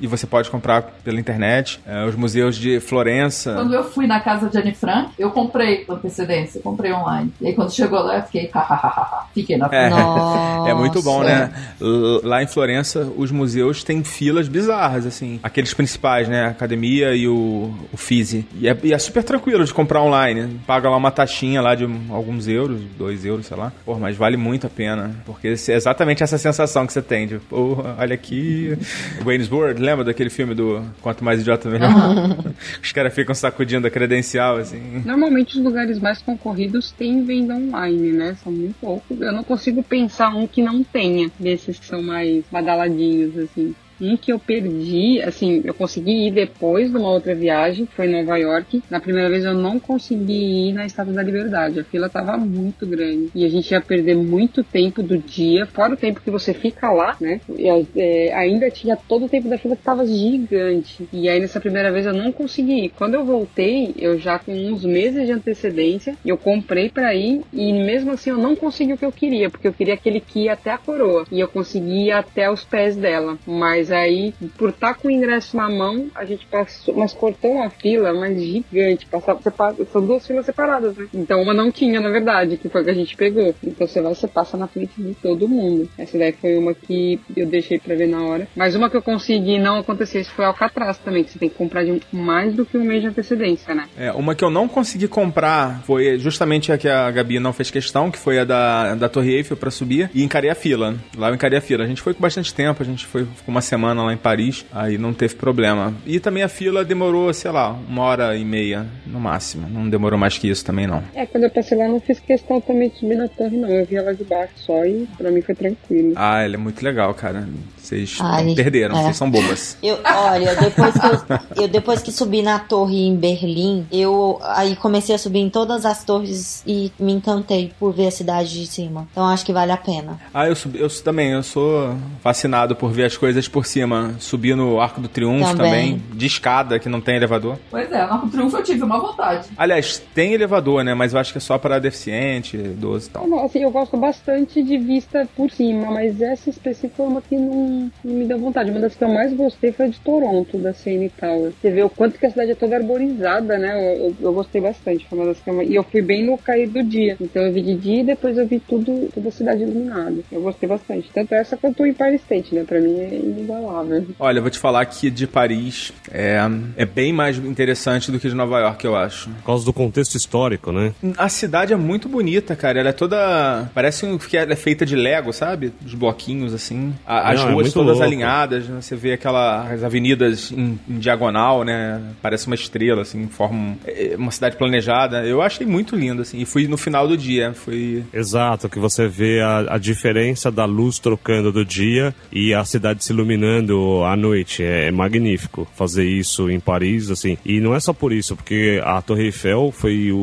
E você pode comprar pela internet. É, os museus de Florença. Quando eu fui na casa de Anne Frank, eu comprei com antecedência, comprei online. E aí quando chegou lá, eu fiquei, hahaha, fiquei na É, Nossa. *laughs* é muito bom, né? Lá em Florença, os museus têm filas bizarras, assim. Aqueles principais, né? A academia e o, o Fisi. E é, e é super tranquilo de comprar online. Paga lá uma taxinha lá de alguns euros, dois euros, sei lá. Pô, mas vale muito a pena. Porque é exatamente essa sensação que você tem. De, pô, olha aqui. Wayne's World, lembra daquele filme do Quanto Mais Idiota Melhor? *laughs* Os caras ficam sacudindo a credencial, assim. Normalmente os lugares mais concorridos têm venda online, né? São muito poucos. Eu não consigo pensar um que não tenha, desses que são mais badaladinhos, assim. Um que eu perdi, assim, eu consegui ir depois de uma outra viagem, foi em Nova York. Na primeira vez eu não consegui ir na Estátua da Liberdade. A fila tava muito grande. E a gente ia perder muito tempo do dia, fora o tempo que você fica lá, né? E é, ainda tinha todo o tempo da fila que tava gigante. E aí nessa primeira vez eu não consegui ir. Quando eu voltei, eu já com uns meses de antecedência, eu comprei pra ir e mesmo assim eu não consegui o que eu queria, porque eu queria aquele que ia até a coroa. E eu consegui ir até os pés dela. Mas aí, por estar com o ingresso na mão, a gente passou, mas cortou uma fila, mas gigante. Passava, separa- são duas filas separadas, né? Então uma não tinha, na verdade, que foi a que a gente pegou. Então você vai, você passa na frente de todo mundo. Essa daí foi uma que eu deixei pra ver na hora. Mas uma que eu consegui não acontecer, isso foi Alcatraz também, que você tem que comprar de mais do que um mês de antecedência, né? É, uma que eu não consegui comprar foi justamente a que a Gabi não fez questão, que foi a da, da Torre Eiffel pra subir, e encarei a fila. Lá eu encarei a fila. A gente foi com bastante tempo, a gente foi ficou uma semana lá em Paris, aí não teve problema. E também a fila demorou, sei lá, uma hora e meia no máximo. Não demorou mais que isso também, não. É, quando eu passei lá, não fiz questão também de subir na torre, não. Eu vi ela de baixo só e pra mim foi tranquilo. Ah, ela é muito legal, cara. Vocês Ai, perderam, é. vocês são bobas. Eu, olha, depois que eu, eu- depois que subi na torre em Berlim, eu aí comecei a subir em todas as torres e me encantei por ver a cidade de cima. Então acho que vale a pena. Ah, eu, subi, eu também, eu sou fascinado por ver as coisas por cima. Subir no Arco do Triunfo Também. também, de escada, que não tem elevador. Pois é, no Triunfo eu tive uma vontade. Aliás, tem elevador, né? Mas eu acho que é só para deficiente, idoso e tal. Não, assim, eu gosto bastante de vista por cima, mas essa específica é uma que não, não me deu vontade. Uma das que eu mais gostei foi a de Toronto, da CN Tower. Você vê o quanto que a cidade é toda arborizada, né? Eu, eu- eu gostei bastante. Foi uma das que eu, e eu fui bem no cair do dia. Então eu vi de dia e depois eu vi tudo, toda a cidade iluminada. Eu gostei bastante. Tanto essa quanto o Empire State, né? Pra mim é inigualável. Olha, eu vou te falar que de Paris é, é bem mais interessante do que de Nova York, eu acho. Por causa do contexto histórico, né? A cidade é muito bonita, cara. Ela é toda. Parece que ela é feita de Lego, sabe? Os bloquinhos, assim. A- as Não, é ruas todas louco. alinhadas. né? Você vê aquela, as avenidas em, em diagonal, né? Parece uma estrela, assim. Forma um- é uma cidade planejada. Eu achei muito lindo, assim. E fui no final do dia. Fui. Exato, que você vê a, a diferença da luz trocando do dia e a cidade se iluminando à noite. É, é magnífico fazer isso em Paris, assim. E não é só por isso, porque a Torre Eiffel foi o,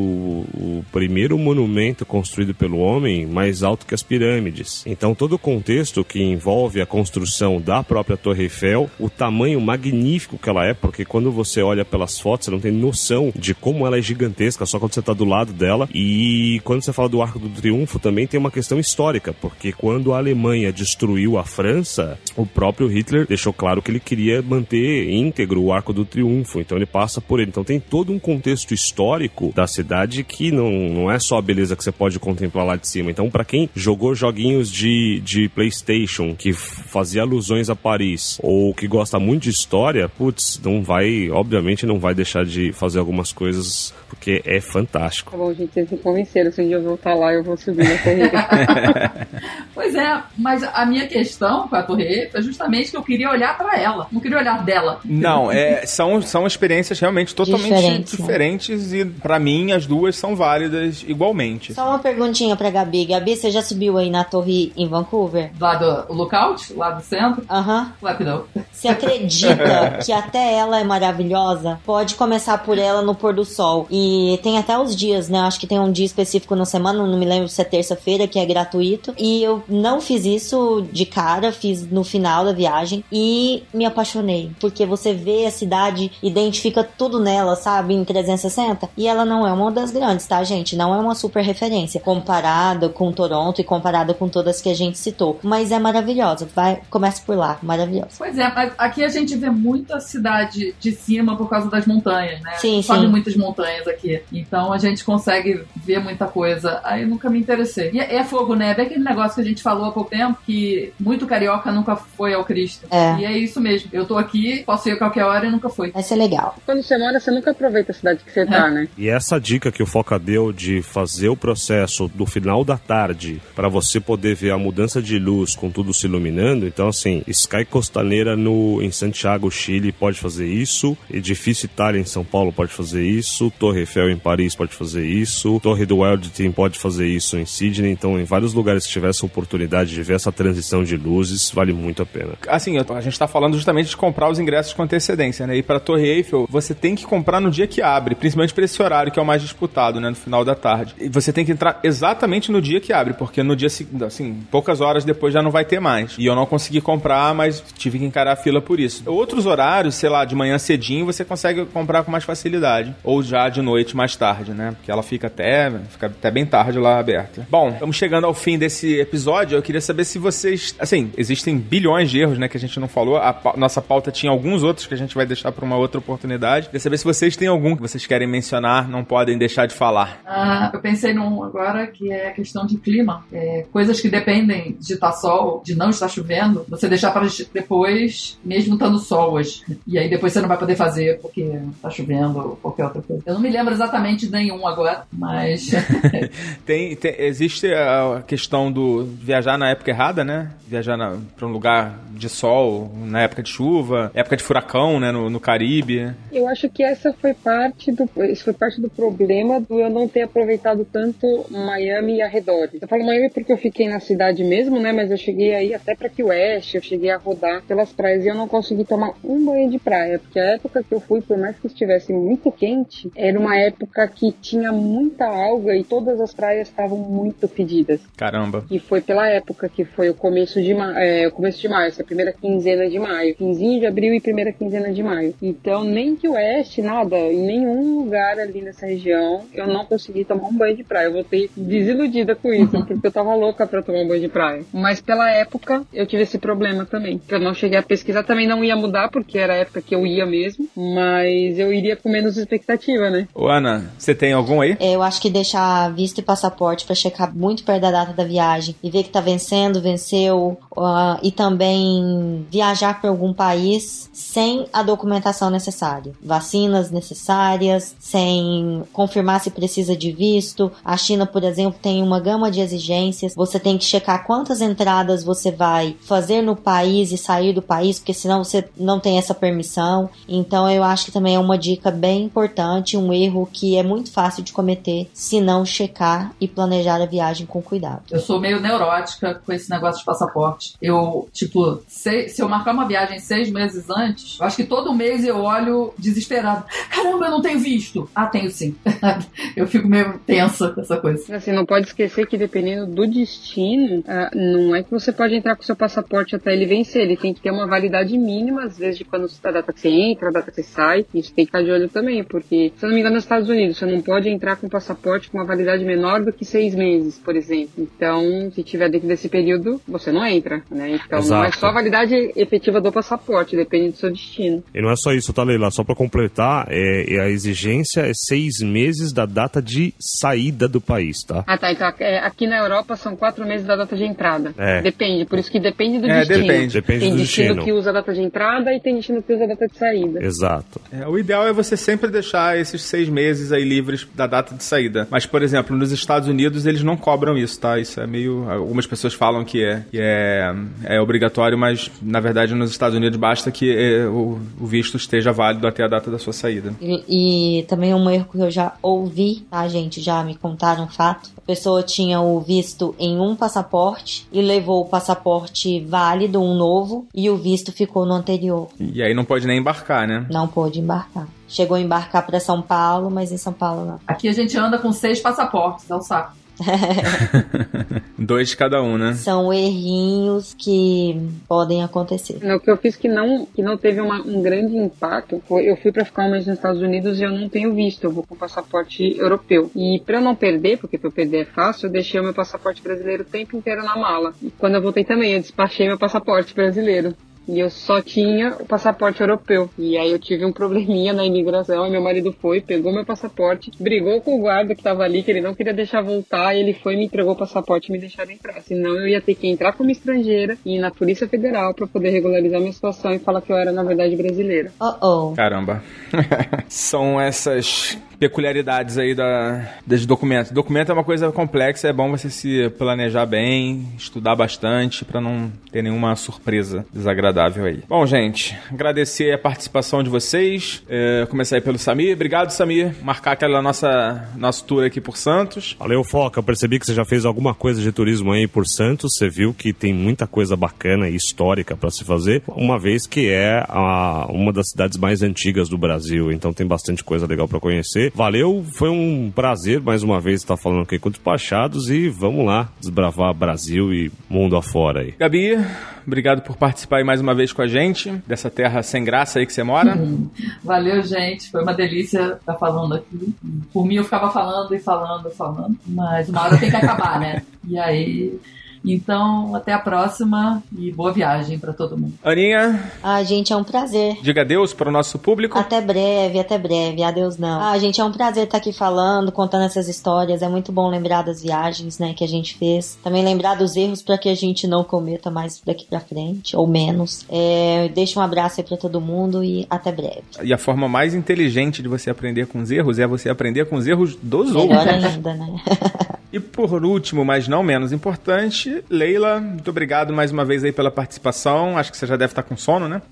o primeiro monumento construído pelo homem mais alto que as pirâmides. Então todo o contexto que envolve a construção da própria Torre Eiffel, o tamanho magnífico que ela é, porque quando você olha pelas fotos, você não tem noção de como ela é gigantesca, só quando você está do lado dela. E quando você fala do Arco do Triunfo, também tem uma questão histórica, porque quando a Alemanha destruiu a França, o próprio Hitler deixou claro que ele queria manter íntegro o Arco do Triunfo, então ele passa por ele. Então tem todo um contexto histórico da cidade que não, não é só a beleza que você pode contemplar lá de cima. Então, para quem jogou joguinhos de, de PlayStation que fazia alusões a Paris ou que gosta muito de história, putz, não vai, obviamente, não vai deixar de fazer algumas coisas porque é fantástico. Tá bom, gente, vocês me convenceram. Se um dia eu voltar lá, eu vou subir na corrida. *laughs* Pois é, mas a minha questão com a Torre Eiffel é justamente que eu queria olhar pra ela, não queria olhar dela. Não, é, são, são experiências realmente totalmente Diferentes, né? e pra mim as duas são válidas igualmente. Só uma perguntinha pra Gabi. Gabi, você já subiu aí na torre em Vancouver? Lá do lookout, lá do Aham. Não. Você acredita que até ela é maravilhosa? Pode começar por ela no pôr do sol. E tem até os dias, né? Acho que tem um dia específico na semana, não me lembro se é terça-feira, que é gratuito. E eu não fiz isso de cara, fiz no final da viagem e me apaixonei. Porque você vê a cidade, identifica tudo nela, sabe? Em 360. E ela não é uma das grandes, tá, gente? Não é uma super referência. Comparada com Toronto e comparada com todas que a gente citou. Mas é maravilhosa. Vai, começa por lá. Maravilhosa. Pois é, mas aqui a gente vê muita cidade de cima por causa das montanhas, né? Sim, Sobe sim. muitas montanhas aqui. Então a gente consegue ver muita coisa. Aí nunca me interessei. E é, é fogo, né? É bem aquele negócio que a gente falou há pouco tempo que muito carioca nunca foi ao Cristo. É. E é isso mesmo. Eu tô aqui, posso ir a qualquer hora e nunca fui. Vai ser legal. Quando você mora, você nunca aproveita a cidade que você tá, né? E essa dica que o Foca deu de fazer o processo do final da tarde para você poder ver a mudança de luz com tudo se iluminando, então assim, Sky Costaneira no em Santiago, Chile pode fazer isso, Edifício Itália em São Paulo pode fazer isso, Torre Eiffel em Paris pode fazer isso, Torre do Wild Team pode fazer isso em Sydney, então em vários lugares que tiver essa oportunidade de ver essa transição de luzes, vale muito a pena. Assim, a gente tá falando justamente de comprar os ingressos com antecedência, né? E pra Torre Eiffel, você tem que comprar no dia que abre, principalmente pra esse horário que é o mais disputado, né? No final da tarde. E você tem que entrar exatamente no dia que abre, porque no dia seguinte, assim, poucas horas depois já não vai ter mais. E eu não consegui comprar, mas tive que encarar a fila por isso. Outros horários, sei lá, de manhã cedinho, você consegue comprar com mais facilidade. Ou já de noite mais tarde, né? Porque ela fica até, fica até bem tarde lá aberta. Bom, estamos chegando ao fim desse episódio. Eu queria saber se vocês. Assim, existem bilhões de erros, né? Que a gente não falou. A nossa pauta tinha alguns outros que a gente vai deixar para uma outra oportunidade. Queria saber se vocês têm algum que vocês querem mencionar, não podem deixar de falar. Ah, eu pensei num agora que é a questão de clima. É, coisas que dependem de estar sol, de não estar chovendo, você deixar para depois, mesmo estando sol hoje. E aí depois você não vai poder fazer porque tá chovendo ou qualquer outra coisa. Eu não me lembro exatamente de nenhum agora, mas *laughs* Tem, tem- existe a questão do viajar na época errada, né? Viajar para um lugar de sol na época de chuva, época de furacão, né? No, no Caribe. Eu acho que essa foi parte do, isso foi parte do problema do eu não ter aproveitado tanto Miami e arredores. Eu falo Miami porque eu fiquei na cidade mesmo, né? Mas eu cheguei aí até para Key West, eu cheguei a rodar pelas praias e eu não consegui tomar um banho de praia, porque a época que eu fui, por mais que estivesse muito quente, era uma época que tinha muita alga e todas as praias estavam muito fedidas. Caramba. E foi pela época que foi o começo de, ma é, o começo de maio, essa primeira quinzena de maio. Quinzinho de abril e primeira quinzena de maio. Então, nem que o oeste, nada, em nenhum lugar ali nessa região, eu não consegui tomar um banho de praia. Eu voltei desiludida com isso, *laughs* porque eu tava louca pra tomar um banho de praia. Mas pela época, eu tive esse problema também. Que eu não cheguei a pesquisar, também não ia mudar, porque era a época que eu ia mesmo. Mas eu iria com menos expectativa, né? Ô, Ana, você tem algum aí? Eu acho que deixar visto e passaporte pra checar muito perto da data da viagem e ver que tá vencendo, venceu, ah, e também viajar para algum país sem a documentação necessária. Vacinas necessárias, sem confirmar se precisa de visto. A China, por exemplo, tem uma gama de exigências. Você tem que checar quantas entradas você vai fazer no país e sair do país, porque senão você não tem essa permissão. Então eu acho que também é uma dica bem importante, um erro que é muito fácil de cometer se não checar e planejar a viagem com cuidado. eu sou meio neurótica com esse negócio de passaporte. Eu, tipo, sei- se eu marcar uma viagem seis meses antes, eu acho que todo mês eu olho desesperado. Caramba, eu não tenho visto. Ah, tenho sim. *laughs* eu fico meio tensa com essa coisa. Assim, não pode esquecer que dependendo do destino, ah, não é que você pode entrar com seu passaporte até ele vencer. Ele tem que ter uma validade mínima, às vezes, de quando a data que você entra, a data que você sai. Isso tem que estar de olho também, porque, se eu não me engano, nos Estados Unidos, você não pode entrar com passaporte com uma validade menor do que seis meses, por exemplo. Então, se tiver dentro desse período, você não entra, né? Então, não é Exato. só a validade efetiva do passaporte, depende do seu destino. E não é só isso, tá, Leila? Só pra completar, é, é a exigência é seis meses da data de saída do país, tá? Ah, tá. Então, é, aqui na Europa são quatro meses da data de entrada. É. Depende, por isso que depende do É, destino. depende. Depende tem do destino, destino. que usa a data de entrada e tem destino que usa a data de saída. Exato. É, o ideal é você sempre deixar esses seis meses aí livres da data de saída. Mas, por exemplo, nos Estados Unidos eles não cobram isso, tá? Isso é meio. Algumas pessoas falam que é, que é é, é obrigatório, mas na verdade nos Estados Unidos basta que é, o, o visto esteja válido até a data da sua saída. E, e também um erro que eu já ouvi, tá, gente? Já me contaram um fato. A pessoa tinha o visto em um passaporte e levou o passaporte válido, um novo, e o visto ficou no anterior. E aí não pode nem embarcar, né? Não pôde embarcar. Chegou a embarcar para São Paulo, mas em São Paulo não. Aqui a gente anda com seis passaportes, é um saco. *laughs* Dois de cada um, né? São errinhos que podem acontecer. O que eu fiz que não, que não teve uma, um grande impacto foi eu fui para ficar um mês nos Estados Unidos e eu não tenho visto, eu vou com passaporte europeu. E para eu não perder, porque para eu perder é fácil, eu deixei o meu passaporte brasileiro o tempo inteiro na mala. E quando eu voltei também, eu despachei meu passaporte brasileiro. E eu só tinha o passaporte europeu. E aí eu tive um probleminha na imigração. E meu marido foi, pegou meu passaporte, brigou com o guarda que tava ali, que ele não queria deixar voltar. E ele foi, me entregou o passaporte e me deixaram entrar. Senão eu ia ter que entrar como estrangeira e ir na Polícia Federal para poder regularizar minha situação e falar que eu era, na verdade, brasileira. Oh, oh. Caramba. *laughs* São essas peculiaridades aí da, dos documentos. Documento é uma coisa complexa, é bom você se planejar bem, estudar bastante para não ter nenhuma surpresa desagradável aí. Bom, gente, agradecer a participação de vocês. É, começar aí pelo Samir. Obrigado, Samir. Marcar aquela nossa nosso tour aqui por Santos. Valeu, Foca. Eu percebi que você já fez alguma coisa de turismo aí por Santos. Você viu que tem muita coisa bacana e histórica para se fazer, uma vez que é a, uma das cidades mais antigas do Brasil. Então tem bastante coisa legal para conhecer. Valeu, foi um prazer mais uma vez estar falando aqui com despachados e vamos lá desbravar Brasil e mundo afora aí. Gabi, obrigado por participar aí mais uma vez com a gente dessa terra sem graça aí que você mora. *laughs* Valeu, gente. Foi uma delícia estar falando aqui. Por mim, eu ficava falando e falando e falando, mas uma hora tem que acabar, né? E aí. Então, até a próxima e boa viagem para todo mundo. Aninha, Ah, gente, é um prazer. diga adeus para o nosso público. Até breve, até breve. Adeus, não. Ah, gente, é um prazer estar aqui falando, contando essas histórias. É muito bom lembrar das viagens, né, que a gente fez. Também lembrar dos erros para que a gente não cometa mais daqui pra frente, ou menos. É, deixa um abraço aí pra todo mundo e até breve. E a forma mais inteligente de você aprender com os erros é você aprender com os erros dos Melhor outros. ainda, né? *laughs* E por último, mas não menos importante, Leila, muito obrigado mais uma vez aí pela participação. Acho que você já deve estar com sono, né?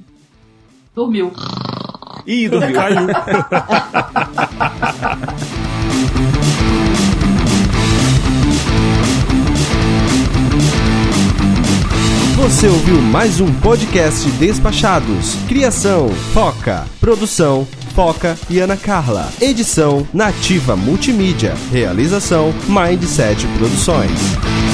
Dormiu. Ih, dormiu. Caiu. Você ouviu mais um podcast Despachados. Criação: Foca. Produção: Foca e Ana Carla. Edição: Nativa Multimídia. Realização: Mindset Produções.